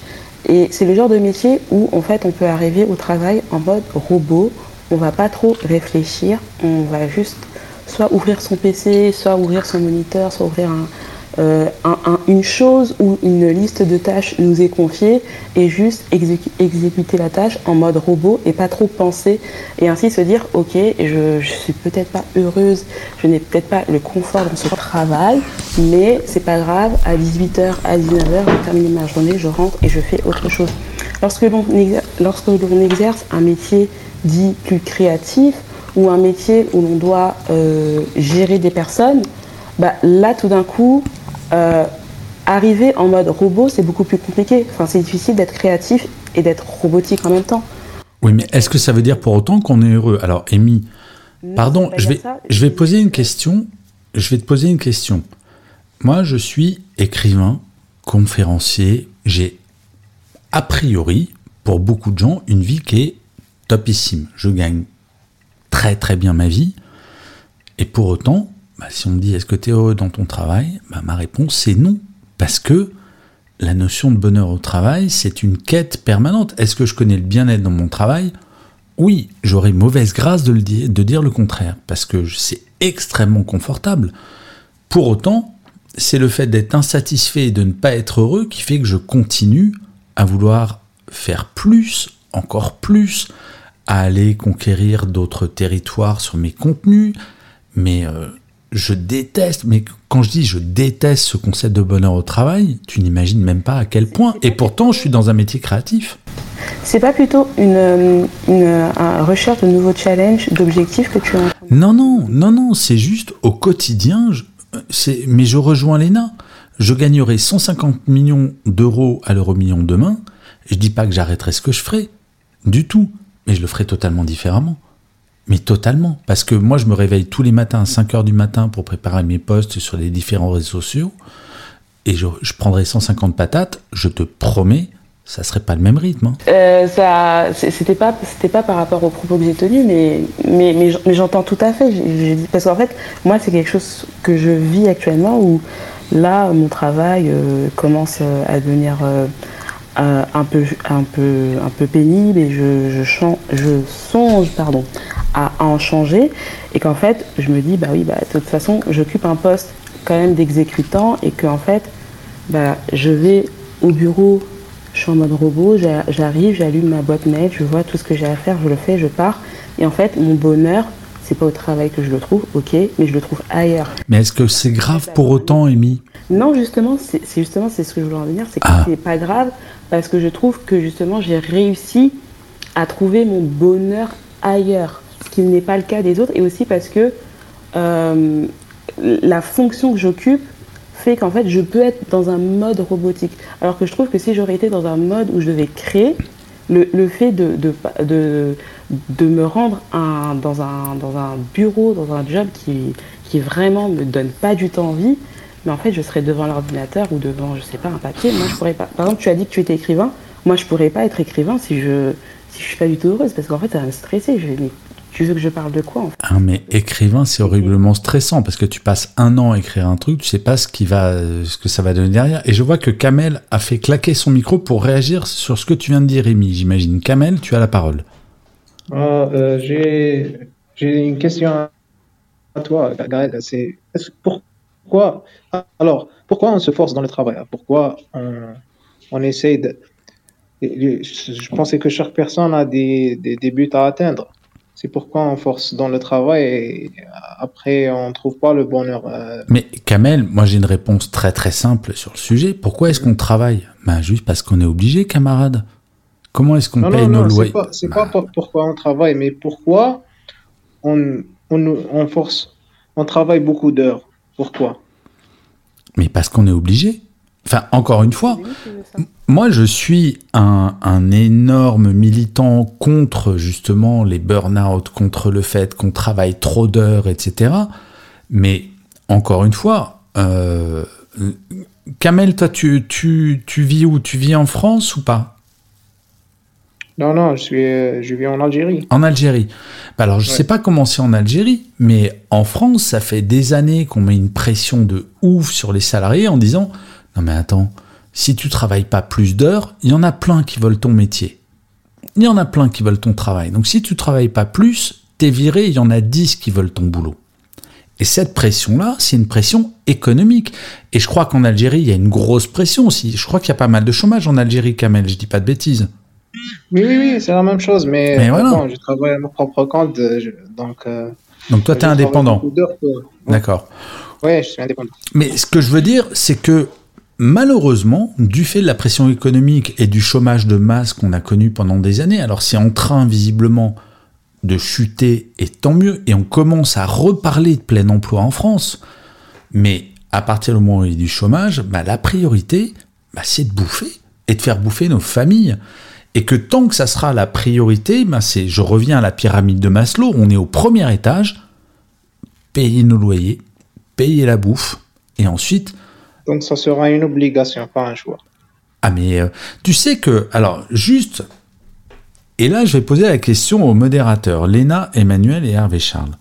et c'est le genre de métier où en fait on peut arriver au travail en mode robot, on va pas trop réfléchir, on va juste soit ouvrir son PC, soit ouvrir son moniteur, soit ouvrir euh, une chose ou une liste de tâches nous est confiée et juste exécuter la tâche en mode robot et pas trop penser et ainsi se dire ok je, je suis peut-être pas heureuse, je n'ai peut-être pas le confort dans ce travail mais c'est pas grave à 18h à 19h je termine ma journée, je rentre et je fais autre chose. Lorsque l'on lorsque l'on exerce un métier dit plus créatif, ou un métier où l'on doit euh, gérer des personnes, bah, là tout d'un coup, euh, arriver en mode robot, c'est beaucoup plus compliqué. Enfin, c'est difficile d'être créatif et d'être robotique en même temps. Oui, mais est-ce que ça veut dire pour autant qu'on est heureux? Alors, Amy, pardon, je vais, je vais poser une question. Je vais te poser une question. Moi, je suis écrivain, conférencier. J'ai, a priori, pour beaucoup de gens, une vie qui est topissime. Je gagne très très bien ma vie. Et pour autant, bah, si on me dit est-ce que tu es heureux dans ton travail, bah, ma réponse c'est non. Parce que la notion de bonheur au travail, c'est une quête permanente. Est-ce que je connais le bien-être dans mon travail? Oui, j'aurais mauvaise grâce de, dire, de dire le contraire, parce que c'est extrêmement confortable. Pour autant, c'est le fait d'être insatisfait et de ne pas être heureux qui fait que je continue à vouloir faire plus, encore plus, à aller conquérir d'autres territoires sur mes contenus, mais euh, je déteste, mais quand je dis je déteste ce concept de bonheur au travail, tu n'imagines même pas à quel point. Et pourtant, je suis dans un métier créatif. C'est pas plutôt une, une, recherche de nouveaux challenges, d'objectifs que tu as Non, non, non, non, c'est juste au quotidien, c'est, mais je rejoins Léna. Je gagnerai 150 millions d'euros à l'euro million demain. Je dis pas que j'arrêterai ce que je ferai, du tout mais je le ferai totalement différemment. Mais totalement. Parce que moi, je me réveille tous les matins à 5 heures du matin pour préparer mes posts sur les différents réseaux sociaux. Et je, prendrai 150 patates, je te promets, ça serait pas le même rythme. Hein. Euh, ça, c'était pas, c'était pas par rapport aux propos que j'ai tenus, mais, mais, mais, j'entends tout à fait. parce qu'en fait, moi, c'est quelque chose que je vis actuellement où là, mon travail euh, commence euh, à devenir euh, un, peu, un, peu, un peu pénible et je, je, je songe pardon, à, en changer. Et qu'en fait, je me dis, bah oui, bah, de toute façon, j'occupe un poste quand même d'exécutant et qu'en fait, bah, je vais au bureau, je suis en mode robot, j'arrive, j'allume ma boîte mail, je vois tout ce que j'ai à faire, je le fais, je pars. Et en fait, mon bonheur, c'est pas au travail que je le trouve, ok, mais je le trouve ailleurs. Mais est-ce que c'est grave pour autant, Amy? Non, justement, c'est justement c'est ce que je voulais en venir, c'est que ah. c'est pas grave parce que je trouve que justement j'ai réussi à trouver mon bonheur ailleurs, ce qui n'est pas le cas des autres, et aussi parce que euh, la fonction que j'occupe fait qu'en fait je peux être dans un mode robotique. Alors que je trouve que si j'aurais été dans un mode où je devais créer, le, fait de, de, de, me rendre un, dans, un, dans un bureau, dans un job qui, qui vraiment me donne pas du tout envie, mais en fait, je serais devant l'ordinateur ou devant, je sais pas, un papier. Moi, je pourrais pas. Par exemple, tu as dit que tu étais écrivain. Moi, je pourrais pas être écrivain si je si je suis pas du tout heureuse, parce qu'en fait, ça va me stresser. Je mais tu veux que je parle de quoi en fait? Ah, mais écrivain, c'est horriblement stressant parce que tu passes un an à écrire un truc, tu sais pas ce qui va, ce que ça va donner derrière. Et je vois que Kamel a fait claquer son micro pour réagir sur ce que tu viens de dire, Rémi. J'imagine. Kamel, tu as la parole. Ah, euh, j'ai une question à toi, Gaël. C'est pour, pourquoi, alors, pourquoi on se force dans le travail? Pourquoi on, on essaie de. Je pensais que chaque personne a des, des, buts à atteindre. C'est pourquoi on force dans le travail et après on ne trouve pas le bonheur. Euh. Mais Kamel, moi j'ai une réponse très très simple sur le sujet. Pourquoi est-ce qu'on travaille? Ben, Juste parce qu'on est obligé, camarade. Comment est-ce qu'on paye nos loyers C'est pas, pas, pourquoi on travaille, mais pourquoi on, on, on force, on travaille beaucoup d'heures. Pourquoi Mais parce qu'on est obligé. Enfin, encore une fois, moi je suis un, un, énorme militant contre justement les burn-out, contre le fait qu'on travaille trop d'heures, etc. Mais encore une fois, euh, Kamel, toi tu, tu, tu vis où? Tu vis en France ou pas? Non, non, je, suis, euh, je vis en Algérie. En Algérie. Bah alors, je ne sais pas comment c'est en Algérie, mais en France, ça fait des années qu'on met une pression de ouf sur les salariés en disant Non, mais attends, si tu travailles pas plus d'heures, il y en a plein qui veulent ton métier. Il y en a plein qui veulent ton travail. Donc, si tu travailles pas plus, t'es viré, il y en a 10 qui veulent ton boulot. Et cette pression-là, c'est une pression économique. Et je crois qu'en Algérie, il y a une grosse pression aussi. Je crois qu'il y a pas mal de chômage en Algérie, Kamel, je dis pas de bêtises. Oui, oui, oui, c'est la même chose, mais, je travaille à mon propre compte, euh, donc... Euh, donc toi, tu es indépendant D'accord. Oui, je suis indépendant. Mais ce que je veux dire, c'est que malheureusement, du fait de la pression économique et du chômage de masse qu'on a connu pendant des années, alors c'est en train visiblement de chuter, et tant mieux, et on commence à reparler de plein emploi en France, mais à partir du moment où il y a du chômage, bah, la priorité, bah, c'est de bouffer, et de faire bouffer nos familles. Et que tant que ça sera la priorité, ben c'est, je reviens à la pyramide de Maslow, on est au premier étage, payer nos loyers, payer la bouffe, et ensuite... Donc ça sera une obligation, pas un choix. Ah mais euh, tu sais que, alors juste, et là je vais poser la question aux modérateurs, Léna, Emmanuel et Hervé Charles.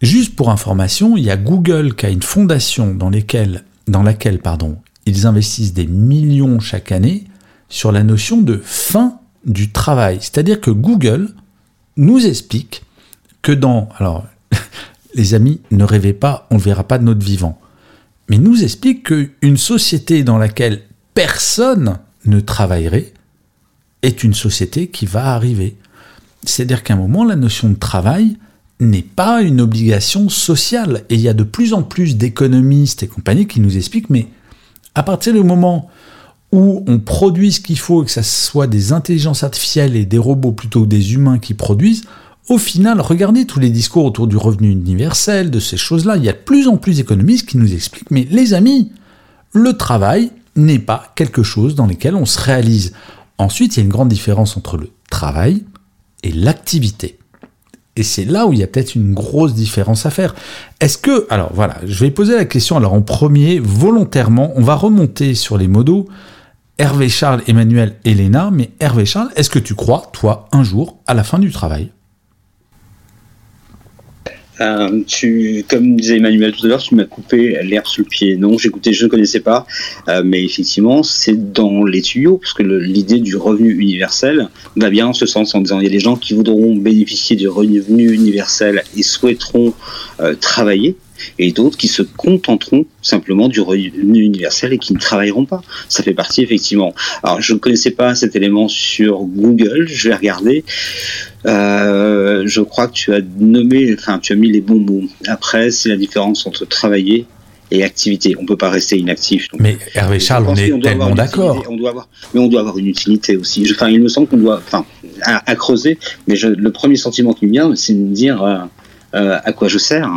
Juste pour information, il y a Google qui a une fondation dans, lesquelles, dans laquelle pardon, ils investissent des millions chaque année sur la notion de fin du travail. C'est-à-dire que Google nous explique que dans... Alors, les amis, ne rêvez pas, on ne verra pas de notre vivant. Mais nous explique qu'une société dans laquelle personne ne travaillerait est une société qui va arriver. C'est-à-dire qu'à un moment, la notion de travail n'est pas une obligation sociale. Et il y a de plus en plus d'économistes et compagnies qui nous expliquent, mais à partir du moment où on produit ce qu'il faut et que ce soit des intelligences artificielles et des robots plutôt que des humains qui produisent, au final, regardez tous les discours autour du revenu universel, de ces choses-là, il y a de plus en plus d'économistes qui nous expliquent, mais les amis, le travail n'est pas quelque chose dans lequel on se réalise. Ensuite, il y a une grande différence entre le travail et l'activité. Et c'est là où il y a peut-être une grosse différence à faire. Est-ce que, alors voilà, je vais poser la question alors en premier, volontairement, on va remonter sur les modos Hervé Charles, Emmanuel, Elena, mais Hervé Charles, est-ce que tu crois, toi, un jour, à la fin du travail? Euh, tu, comme disait Emmanuel tout à l'heure, tu m'as coupé l'air sous le pied. Non, j'écoutais, je ne connaissais pas, euh, mais effectivement, c'est dans les tuyaux, parce que l'idée du revenu universel va bien en ce sens, en disant il y a des gens qui voudront bénéficier du revenu universel et souhaiteront euh, travailler, et d'autres qui se contenteront simplement du revenu universel et qui ne travailleront pas. Ça fait partie effectivement. Alors je ne connaissais pas cet élément sur Google, je vais regarder. Euh, je crois que tu as nommé, enfin tu as mis les bons mots. Après, c'est la différence entre travailler et activité. On peut pas rester inactif. mais Hervé Charles, on est tellement d'accord. On doit avoir, mais on doit avoir une utilité aussi. Enfin, il me semble qu'on doit, enfin, à, creuser. Mais le premier sentiment qui me vient, c'est de me dire. Euh, euh, à quoi je sers.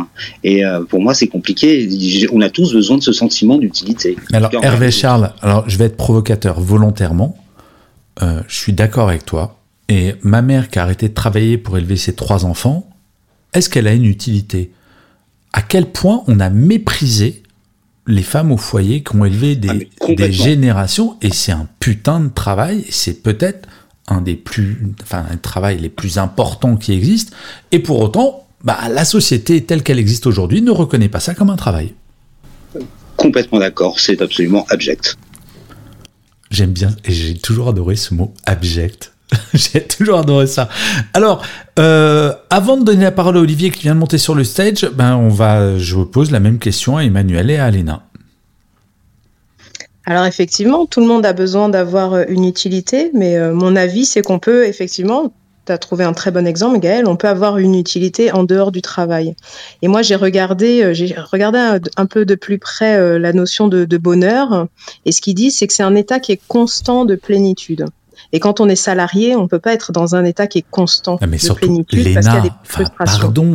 Et euh, pour moi, c'est compliqué. On a tous besoin de ce sentiment d'utilité. Alors, Hervé Charles, alors je vais être provocateur volontairement. Euh, je suis d'accord avec toi. Et ma mère qui a arrêté de travailler pour élever ses trois enfants, est-ce qu'elle a une utilité? À quel point on a méprisé les femmes au foyer qui ont élevé des, ah, des générations et c'est un putain de travail. C'est peut-être un des plus, enfin, un travail les plus importants qui existent. Et pour autant, bah, la société telle qu'elle existe aujourd'hui ne reconnaît pas ça comme un travail. Complètement d'accord, c'est absolument abject. J'aime bien, et j'ai toujours adoré ce mot abject. j'ai toujours adoré ça. Alors, euh, avant de donner la parole à Olivier qui vient de monter sur le stage, ben on va, je vous pose la même question à Emmanuel et à Alena. Alors effectivement, tout le monde a besoin d'avoir une utilité, mais euh, mon avis, c'est qu'on peut effectivement tu as trouvé un très bon exemple, Gaël, on peut avoir une utilité en dehors du travail. Et moi, j'ai regardé, euh, j'ai regardé un, peu de plus près euh, la notion de, bonheur. Et ce qu'ils disent, c'est que c'est un état qui est constant de plénitude. Et quand on est salarié, on ne peut pas être dans un état qui est constant ah, mais de plénitude parce qu'il y a des frustrations. Pardon,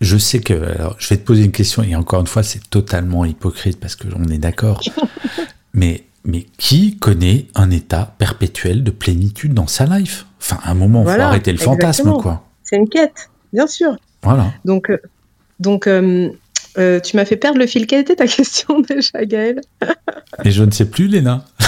je sais que. Alors, je vais te poser une question, et encore une fois, c'est totalement hypocrite parce qu'on est d'accord. Mais, mais qui connaît un état perpétuel de plénitude dans sa life? Enfin, à un moment, il Voilà, faut arrêter le fantasme, quoi. C'est une quête, bien sûr. Voilà. Donc, euh, donc euh, euh, tu m'as fait perdre le fil. Quelle était ta question déjà, Gaël Et je ne sais plus, Léna.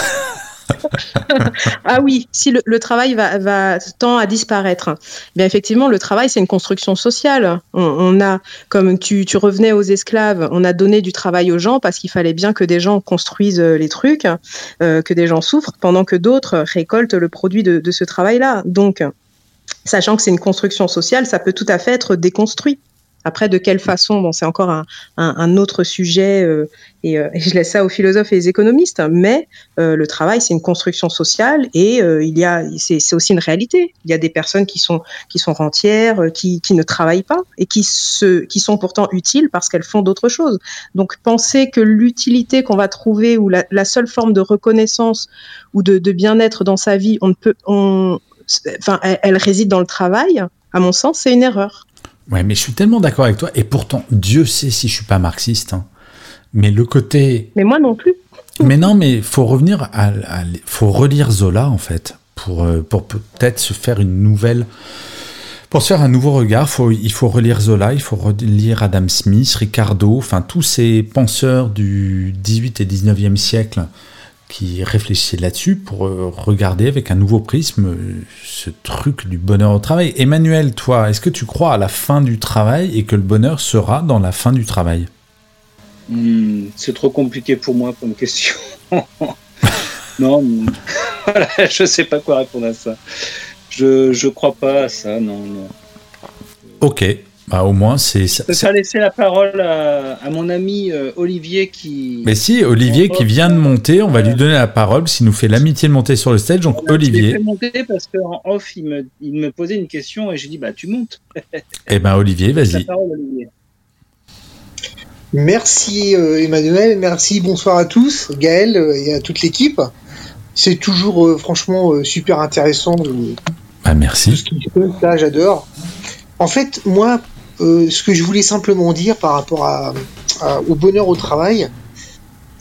Ah oui, si le, travail va, tend à disparaître. Bien effectivement, le travail c'est une construction sociale. On, on a, comme tu, tu revenais aux esclaves, on a donné du travail aux gens parce qu'il fallait bien que des gens construisent euh, les trucs, euh, que des gens souffrent, pendant que d'autres récoltent le produit de, de ce travail-là. Donc, sachant que c'est une construction sociale, ça peut tout à fait être déconstruit. Après, de quelle façon Bon, c'est encore un, autre sujet, euh, et, euh, et je laisse ça aux philosophes et aux économistes. Mais euh, le travail, c'est une construction sociale, et il y a, c'est aussi une réalité. Il y a des personnes qui sont qui sont rentières, qui, qui ne travaillent pas et qui se, qui sont pourtant utiles parce qu'elles font d'autres choses. Donc, penser que l'utilité qu'on va trouver ou la, seule forme de reconnaissance ou de, bien-être dans sa vie, on ne peut, enfin, elle réside dans le travail. À mon sens, c'est une erreur. Ouais, mais je suis tellement d'accord avec toi. Et pourtant, Dieu sait si je suis pas marxiste. hein. Mais le côté. Mais moi non plus. Mais non, mais faut revenir à, à- faut relire Zola en fait pour euh, pour peut-être se faire une nouvelle. Pour se faire un nouveau regard, faut, il faut relire Zola, il faut relire Adam Smith, Ricardo, enfin tous ces penseurs du 18 et 19e siècle qui réfléchissaient là-dessus pour euh, regarder avec un nouveau prisme euh, ce truc du bonheur au travail. Emmanuel, toi, est-ce que tu crois à la fin du travail et que le bonheur sera dans la fin du travail? Hmm, c'est trop compliqué pour moi comme question. non, hmm, voilà, je sais pas quoi répondre à ça. Je je crois pas à ça, non, non. Ok, bah au moins c'est... Je peux pas laisser la parole à, à mon ami euh, Olivier qui. Mais si, Olivier qui vient de monter, on va lui donner la parole s'il nous fait l'amitié de monter sur le stage. Donc Je Olivier, monter parce qu'en off, il me, il me posait une question et j'ai dit bah tu montes. eh ben Olivier, La vas-y. parole, Olivier. Merci euh, Emmanuel, merci, bonsoir à tous, Gaël euh, et à toute l'équipe. C'est toujours euh, franchement euh, super intéressant de, Bah tout merci. ce qui se passe là, j'adore. En fait, moi, euh, ce que je voulais simplement dire par rapport au bonheur au travail,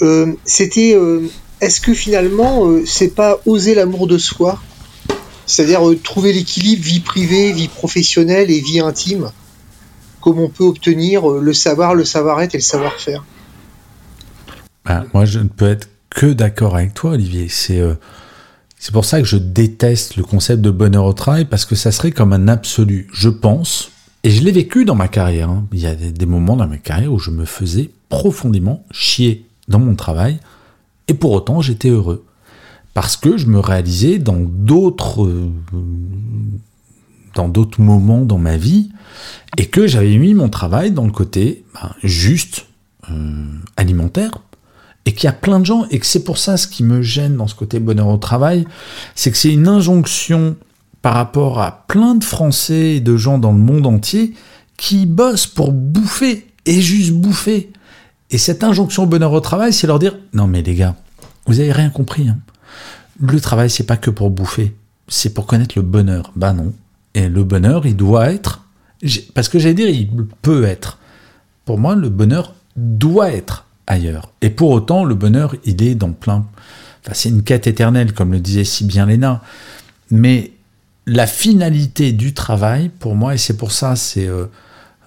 euh, c'était euh, est-ce que finalement, c'est pas oser l'amour de soi? C'est-à-dire trouver l'équilibre vie privée, vie professionnelle et vie intime, comme on peut obtenir le savoir, le savoir-être et le savoir-faire. Bah, moi, je ne peux être que d'accord avec toi, Olivier. C'est c'est pour ça que je déteste le concept de bonheur au travail parce que ça serait comme un absolu. Je pense, et je l'ai vécu dans ma carrière. hein. Il y a des, moments dans ma carrière où je me faisais profondément chier dans mon travail, et pour autant j'étais heureux parce que je me réalisais dans d'autres euh, dans d'autres moments dans ma vie et que j'avais mis mon travail dans le côté ben, juste euh, alimentaire et qu'il y a plein de gens et que c'est pour ça ce qui me gêne dans ce côté bonheur au travail, c'est que c'est une injonction par rapport à plein de Français et de gens dans le monde entier qui bossent pour bouffer et juste bouffer. Et cette injonction au bonheur au travail, c'est leur dire non mais les gars, vous avez rien compris. hein. Le travail, c'est pas que pour bouffer, c'est pour connaître le bonheur. Bah non. Et le bonheur, il doit être, parce que j'allais dire, il peut être. Pour moi, le bonheur doit être ailleurs. Et pour autant, le bonheur, il est dans plein. Enfin, c'est une quête éternelle, comme le disait si bien Léna. Mais la finalité du travail, pour moi, et c'est pour ça, c'est euh,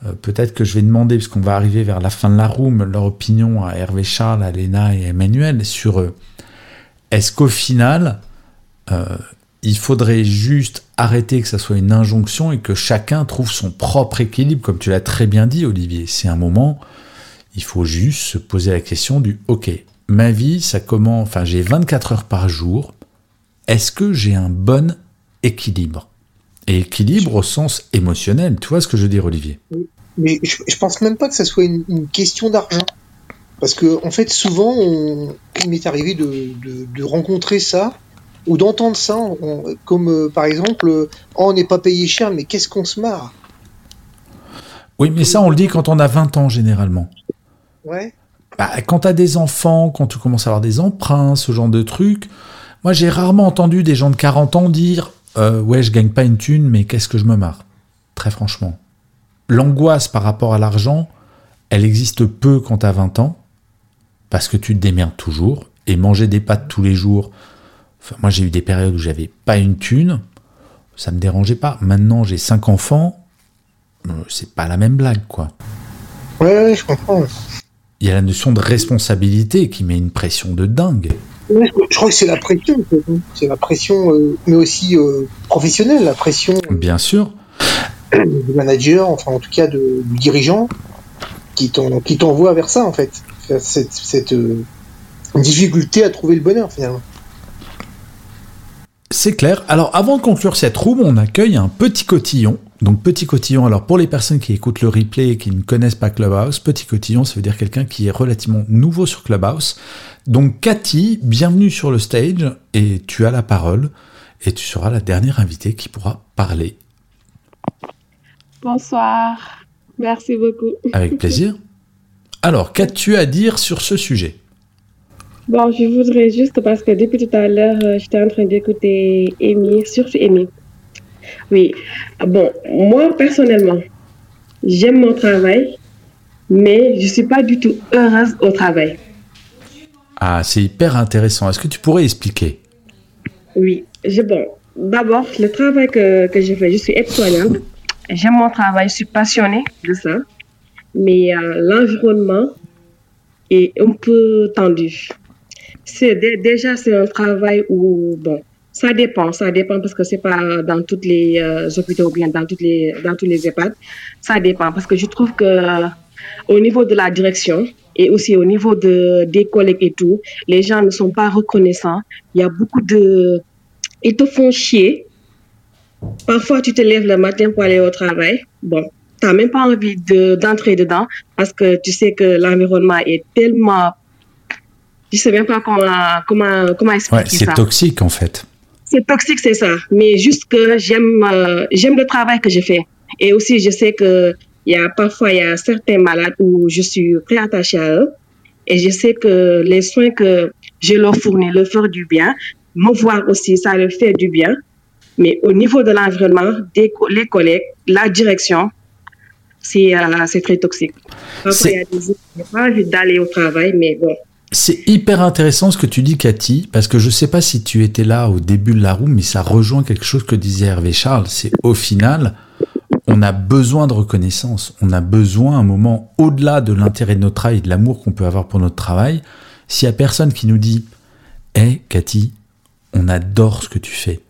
euh, peut-être que je vais demander, parce qu'on va arriver vers la fin de la room, leur opinion à Hervé Charles, à Léna et à Emmanuel sur euh, est-ce qu'au final, euh, il faudrait juste arrêter que ça soit une injonction et que chacun trouve son propre équilibre, comme tu l'as très bien dit, Olivier. C'est un moment, il faut juste se poser la question du OK, ma vie, ça commence, enfin, j'ai 24 heures par jour. Est-ce que j'ai un bon équilibre Et équilibre au sens émotionnel. Tu vois ce que je veux dire, Olivier? Mais je, je pense même pas que ça soit une, une question d'argent. Parce que, en fait, souvent, on- il m'est arrivé de, de- de rencontrer ça, ou d'entendre ça, on- comme euh, par exemple, euh, oh, on n'est pas payé cher, mais qu'est-ce qu'on se marre? Oui, mais ça, on le dit quand on a 20 ans, généralement. Ouais. Bah, quand t'as des enfants, quand tu commences à avoir des emprunts, ce genre de trucs, moi j'ai rarement entendu des gens de 40 ans dire euh, Ouais, je gagne pas une thune, mais qu'est-ce que je me marre Très franchement. L'angoisse par rapport à l'argent, elle existe peu quand t'as 20 ans, parce que tu te démerdes toujours, et manger des pâtes tous les jours. Enfin, moi, j'ai eu des périodes où j'avais pas une thune, ça me dérangeait pas. Maintenant, j'ai cinq enfants, euh, c'est pas la même blague, quoi. Ouais, ouais, je comprends. Il y a la notion de responsabilité qui met une pression de dingue. Je crois que c'est la pression, hein. c'est la pression, euh, mais aussi euh, professionnelle, la pression Bien sûr. du manager, enfin en tout cas de, du dirigeant, qui t'en- qui t'envoie vers ça en fait, cette, cette euh, difficulté à trouver le bonheur finalement. C'est clair. Alors, avant de conclure cette room, on accueille un petit cotillon. Donc, petit cotillon, alors pour les personnes qui écoutent le replay et qui ne connaissent pas Clubhouse, petit cotillon, ça veut dire quelqu'un qui est relativement nouveau sur Clubhouse. Donc, Cathy, bienvenue sur le stage et tu as la parole et tu seras la dernière invitée qui pourra parler Bonsoir. Merci beaucoup. avec plaisir. Alors, qu'as-tu à dire sur ce sujet? Bon, je voudrais juste, parce que depuis tout à l'heure, euh, j'étais en train d'écouter Amy, surtout Amy. Oui. Ah Bon, moi, personnellement, j'aime mon travail, mais je ne suis pas du tout heureuse au travail. Ah, c'est hyper intéressant. Est-ce que tu pourrais expliquer? Oui. Je, bon, d'abord, le travail que, que je fais, je suis aide-soignante. J'aime mon travail, je suis passionnée de ça. Mais euh, l'environnement est un peu tendu. C'est dé- déjà c'est un travail où bon, ça dépend, ça dépend parce que c'est pas dans toutes les euh, hôpitaux ou bien dans toutes les dans tous les EHPAD. Ça dépend parce que je trouve que euh, au niveau de la direction et aussi au niveau de des collègues et tout, les gens ne sont pas reconnaissants. Il y a beaucoup de ils te font chier. Parfois, tu te lèves le matin pour aller au travail. Bon, tu n'as même pas envie de- d'entrer dedans parce que tu sais que l'environnement est tellement. Je sais même pas comment, comment, comment expliquer Ouais, c'est ça. toxique en fait. C'est toxique, c'est ça. Mais juste que j'aime euh, j'aime le travail que je fais. Et aussi, je sais que il y a parfois il y a certains malades où je suis très attachée à eux. Et je sais que les soins que je leur fournis leur font du bien. Me voir aussi, ça leur fait du bien. Mais au niveau de l'environnement, les collègues, la direction, c'est euh, très toxique. C'est- il y a des jours j'ai pas envie d'aller au travail, mais bon. C'est hyper intéressant ce que tu dis, Cathy, parce que je ne sais pas si tu étais là au début de la roue, mais ça rejoint quelque chose que disait Hervé Charles. C'est au final, on a besoin de reconnaissance. On a besoin, un moment, au-delà de l'intérêt de notre travail et de l'amour qu'on peut avoir pour notre travail, s'il y a personne qui nous dit Hé, Cathy, on adore ce que tu fais,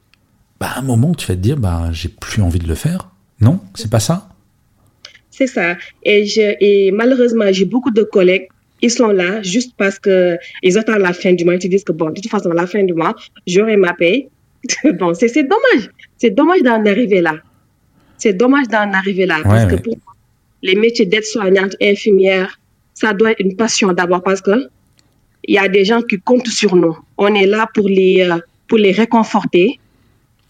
bah, à un moment, tu vas te dire bah, J'ai plus envie de le faire. Non C'est pas ça? C'est ça. Et, je, et malheureusement, j'ai beaucoup de collègues, ils sont là juste parce que ils attendent la fin du mois. Ils se disent que, bon, de toute façon, à la fin du mois, j'aurai ma paye. bon, c'est dommage. C'est dommage d'en arriver là. C'est dommage d'en arriver là. parce que pour moi, les métiers d'aide-soignante, infirmière, ça doit être une passion d'abord parce que il y a des gens qui comptent sur nous. On est là pour les, euh, pour les réconforter,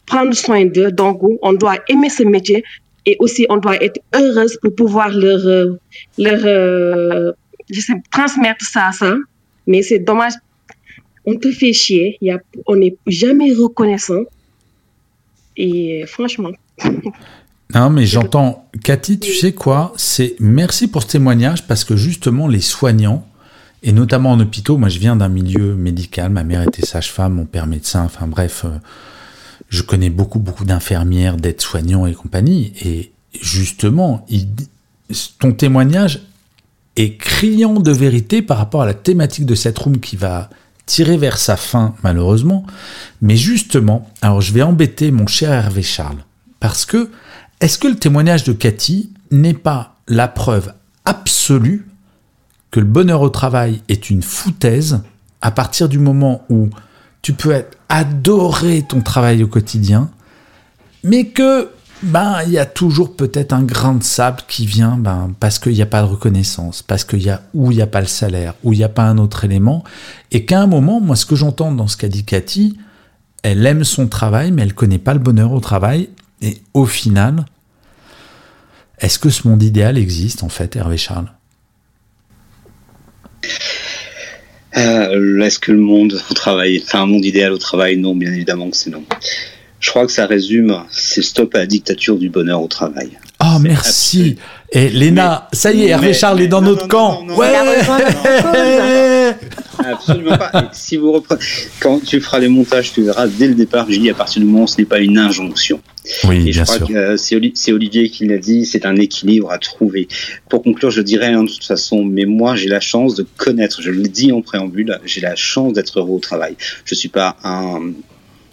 prendre soin d'eux. Donc, on doit aimer ce métier et aussi on doit être heureuse pour pouvoir leur, euh, leur je sais, transmettre ça à ça. Mais c'est dommage. On te fait chier. Y a, on n'est jamais reconnaissant. Et euh, franchement, Non, mais j'entends. Cathy, tu sais quoi? C'est merci pour ce témoignage parce que justement, les soignants, et notamment en hôpitaux, moi je viens d'un milieu médical, ma mère était sage-femme, mon père médecin, enfin bref, euh, je connais beaucoup, beaucoup d'infirmières, d'aides-soignants et compagnie. Et justement, il- ton témoignage est criant de vérité par rapport à la thématique de cette room qui va tirer vers sa fin, malheureusement. Mais justement, alors je vais embêter mon cher Hervé Charles. Parce que, est-ce que le témoignage de Cathy n'est pas la preuve absolue que le bonheur au travail est une foutaise à partir du moment où tu peux adorer ton travail au quotidien, mais que ben il y a toujours peut-être un grain de sable qui vient ben, parce qu'il n'y a pas de reconnaissance, parce qu'il y a ou il n'y a pas le salaire, ou il n'y a pas un autre élément, et qu'à un moment, moi ce que j'entends dans ce qu'a dit Cathy, elle aime son travail, mais elle connaît pas le bonheur au travail, et au final, est-ce que ce monde idéal existe en fait, Hervé Charles? Euh, Est-ce que le monde au travail, enfin un monde idéal au travail, non, bien évidemment que c'est non. Je crois que ça résume, c'est stop à la dictature du bonheur au travail. Oh merci Et Léna, ça y est, Hervé Mais- Charles est dans non, notre non, camp non, non, Ouais. Absolument pas. si vous reprenez, quand tu feras les montages, tu verras dès le départ, j'ai dit à partir du moment où ce n'est pas une injonction. Oui, Et je bien crois sûr. que euh, c'est Oli- c'est Olivier qui l'a dit, c'est un équilibre à trouver. Pour conclure, je dirais hein, de toute façon, mais moi j'ai la chance de connaître, je le dis en préambule, j'ai la chance d'être heureux au travail. Je suis pas un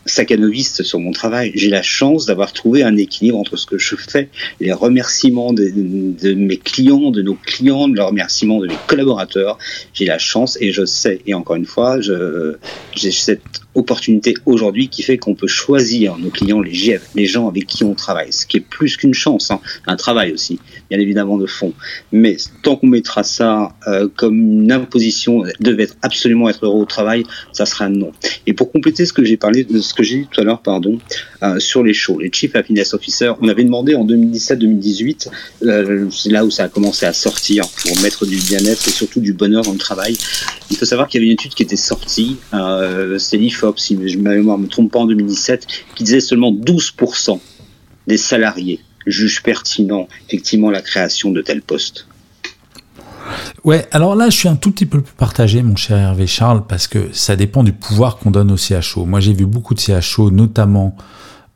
sacanoviste sur mon travail. J'ai la chance d'avoir trouvé un équilibre entre ce que je fais, les remerciements de, mes clients, de nos clients, les remerciements de mes collaborateurs. J'ai la chance et je sais, et encore une fois, j'ai cette opportunité aujourd'hui qui fait qu'on peut choisir nos clients, les, les gens avec qui on travaille, ce qui est plus qu'une chance, hein, un travail aussi, bien évidemment de fond. Mais tant qu'on mettra ça euh, comme une imposition, devait absolument être heureux au travail, ça sera non. Et pour compléter ce que j'ai parlé, ce que j'ai dit tout à l'heure, pardon, euh, sur les shows, les Chief Happiness Officer, on avait demandé en 2017-2018, euh, c'est là où ça a commencé à sortir pour mettre du bien-être et surtout du bonheur dans le travail. Il faut savoir qu'il y avait une étude qui était sortie, euh, c'est l'IFOP, si ma mémoire ne me trompe pas, en 2017, qui disait seulement 12% des salariés jugent pertinent effectivement la création de tels postes. Ouais, alors là, je suis un tout petit peu plus partagé, mon cher Hervé Charles, parce que ça dépend du pouvoir qu'on donne au CHO. Moi, j'ai vu beaucoup de CHO, notamment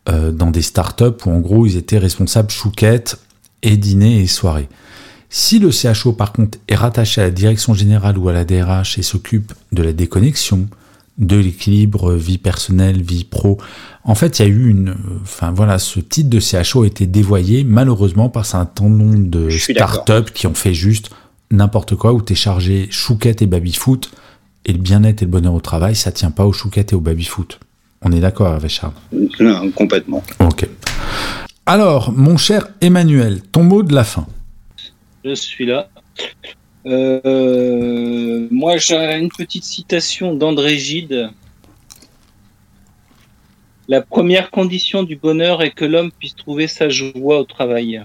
euh, dans des startups où, en gros, ils étaient responsables chouquettes et dîner et soirée. Si le CHO, par contre, est rattaché à la direction générale ou à la DRH et s'occupe de la déconnexion, de l'équilibre vie personnelle, vie pro, en fait, il y a eu une. Enfin, voilà, ce titre de CHO a été dévoyé, malheureusement, par un certain nombre de startups qui ont fait juste n'importe quoi, où tu es chargé chouquette et baby-foot, et le bien-être et le bonheur au travail, ça tient pas au chouquette et au baby-foot. On est d'accord avec Charles Non, complètement. Ok. Alors, mon cher Emmanuel, ton mot de la fin. Je suis là. Euh, moi, j'ai une petite citation d'André Gide. La première condition du bonheur est que l'homme puisse trouver sa joie au travail.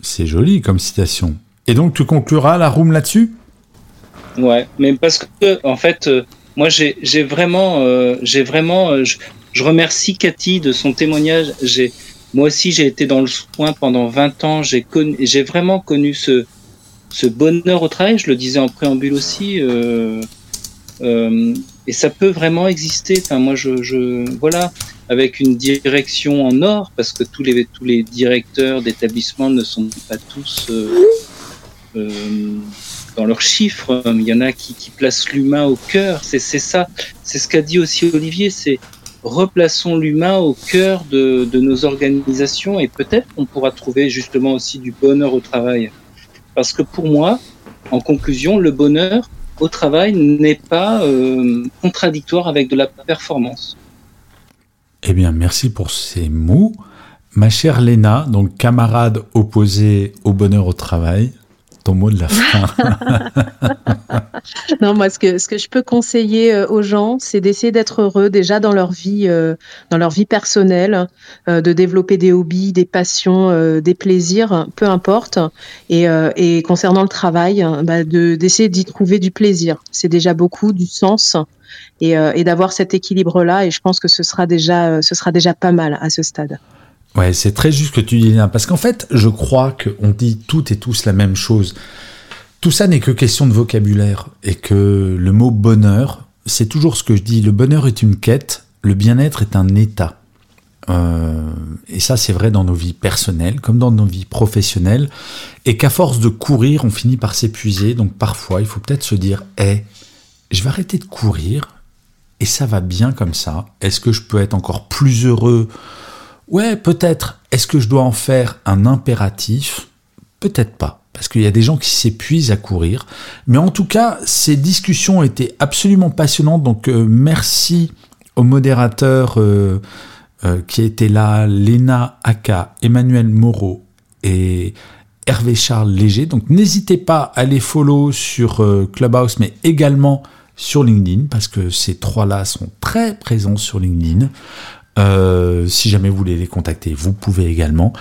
C'est joli comme citation. Et donc, tu concluras la room là-dessus? Ouais, mais parce que en fait, euh, moi j'ai vraiment, euh, vraiment, euh, je, remercie Cathy de son témoignage. Moi aussi j'ai été dans le soin pendant 20 ans. J'ai vraiment connu ce bonheur au travail. Je le disais en préambule aussi. euh, et ça peut vraiment exister. Enfin, moi, je, voilà, avec une direction en or, parce que tous les tous les directeurs d'établissements ne sont pas tous dans leurs chiffres. Il y en a qui, placent l'humain au cœur. C'est ça. C'est ce qu'a dit aussi Olivier. C'est replaçons l'humain au cœur de, nos organisations et peut-être qu'on pourra trouver justement aussi du bonheur au travail. Parce que pour moi, en conclusion, le bonheur au travail n'est pas euh, contradictoire avec de la performance. Eh bien, merci pour ces mots. Ma chère Léna, donc camarade opposé au bonheur au travail, ton mot de la fin. Non, moi, ce que, ce que je peux conseiller euh, aux gens, c'est d'essayer d'être heureux déjà dans leur vie, euh, dans leur vie personnelle, euh, de développer des hobbies, des passions, des plaisirs, peu importe. Et, et concernant le travail, hein, bah, de, d'essayer d'y trouver du plaisir. C'est déjà beaucoup, du sens. Et, et d'avoir cet équilibre-là. Et je pense que ce sera déjà, ce sera déjà pas mal à ce stade. Ouais, c'est très juste que tu dis là, parce qu'en fait, je crois qu'on dit toutes et tous la même chose. Tout ça n'est que question de vocabulaire, et que le mot bonheur, c'est toujours ce que je dis, le bonheur est une quête, le bien-être est un état. Euh, et ça, c'est vrai dans nos vies personnelles comme dans nos vies professionnelles, et qu'à force de courir, on finit par s'épuiser, donc parfois, il faut peut-être se dire, hé, je vais arrêter de courir, et ça va bien comme ça, est-ce que je peux être encore plus heureux Ouais, peut-être. Est-ce que je dois en faire un impératif? Peut-être pas. Parce qu'il y a des gens qui s'épuisent à courir. Mais en tout cas, ces discussions étaient absolument passionnantes. Donc euh, merci aux modérateurs euh, euh, qui étaient là, Léna Aka, Emmanuel Moreau et Hervé Charles Léger. Donc n'hésitez pas à les follow sur Clubhouse, mais également sur LinkedIn, parce que ces trois-là sont très présents sur LinkedIn. Euh, si jamais vous voulez les contacter, vous pouvez également.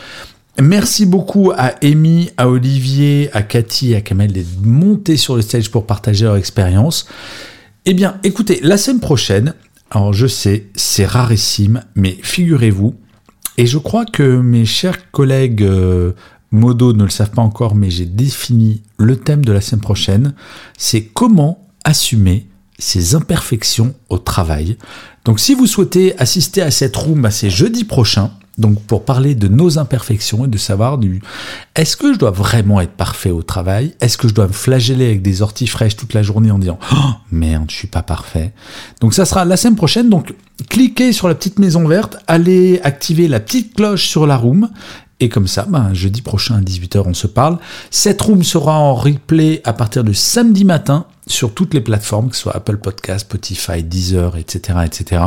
Merci beaucoup à Amy, à Olivier, à Cathy à Kamel d'être montés sur le stage pour partager leur expérience. Eh bien, écoutez, la semaine prochaine, alors je sais, c'est rarissime, mais figurez-vous, et je crois que mes chers collègues euh, Modo ne le savent pas encore, mais j'ai défini le thème de la semaine prochaine. C'est comment assumer ses imperfections au travail. Donc si vous souhaitez assister à cette room, bah, c'est jeudi prochain. Donc pour parler de nos imperfections et de savoir du est-ce que je dois vraiment être parfait au travail? Est-ce que je dois me flageller avec des orties fraîches toute la journée en disant oh, merde, je suis pas parfait? Donc ça sera la semaine prochaine. Donc cliquez sur la petite maison verte, allez activer la petite cloche sur la room et comme ça, ben, jeudi prochain à 18h, on se parle. Cette room sera en replay à partir de samedi matin sur toutes les plateformes, que ce soit Apple Podcast, Spotify, Deezer, etc., etc.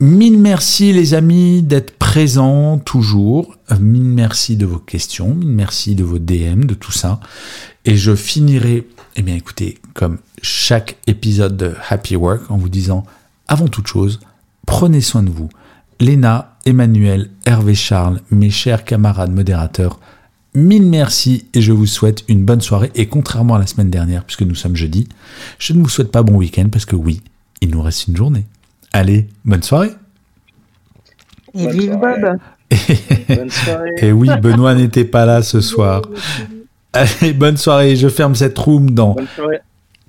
Mille merci les amis d'être présents toujours. Mille merci de vos questions, mille merci de vos DM, de tout ça. Et je finirai, eh bien écoutez, comme chaque épisode de Happy Work en vous disant, avant toute chose, prenez soin de vous. Léna, Emmanuel, Hervé Charles, mes chers camarades modérateurs, mille merci et je vous souhaite une bonne soirée. Et contrairement à la semaine dernière, puisque nous sommes jeudi, je ne vous souhaite pas bon week-end parce que oui, il nous reste une journée. Allez, bonne soirée. Et vive Bob. Bonne soirée. Et oui, Benoît n'était pas là ce soir. Allez, bonne soirée. Je ferme cette room dans Bonne soirée.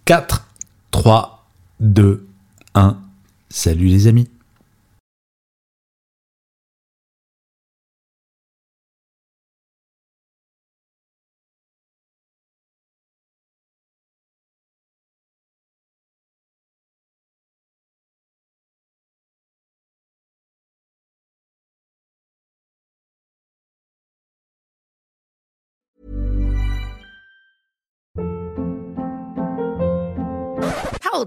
4, 3, 2, 1. Salut les amis.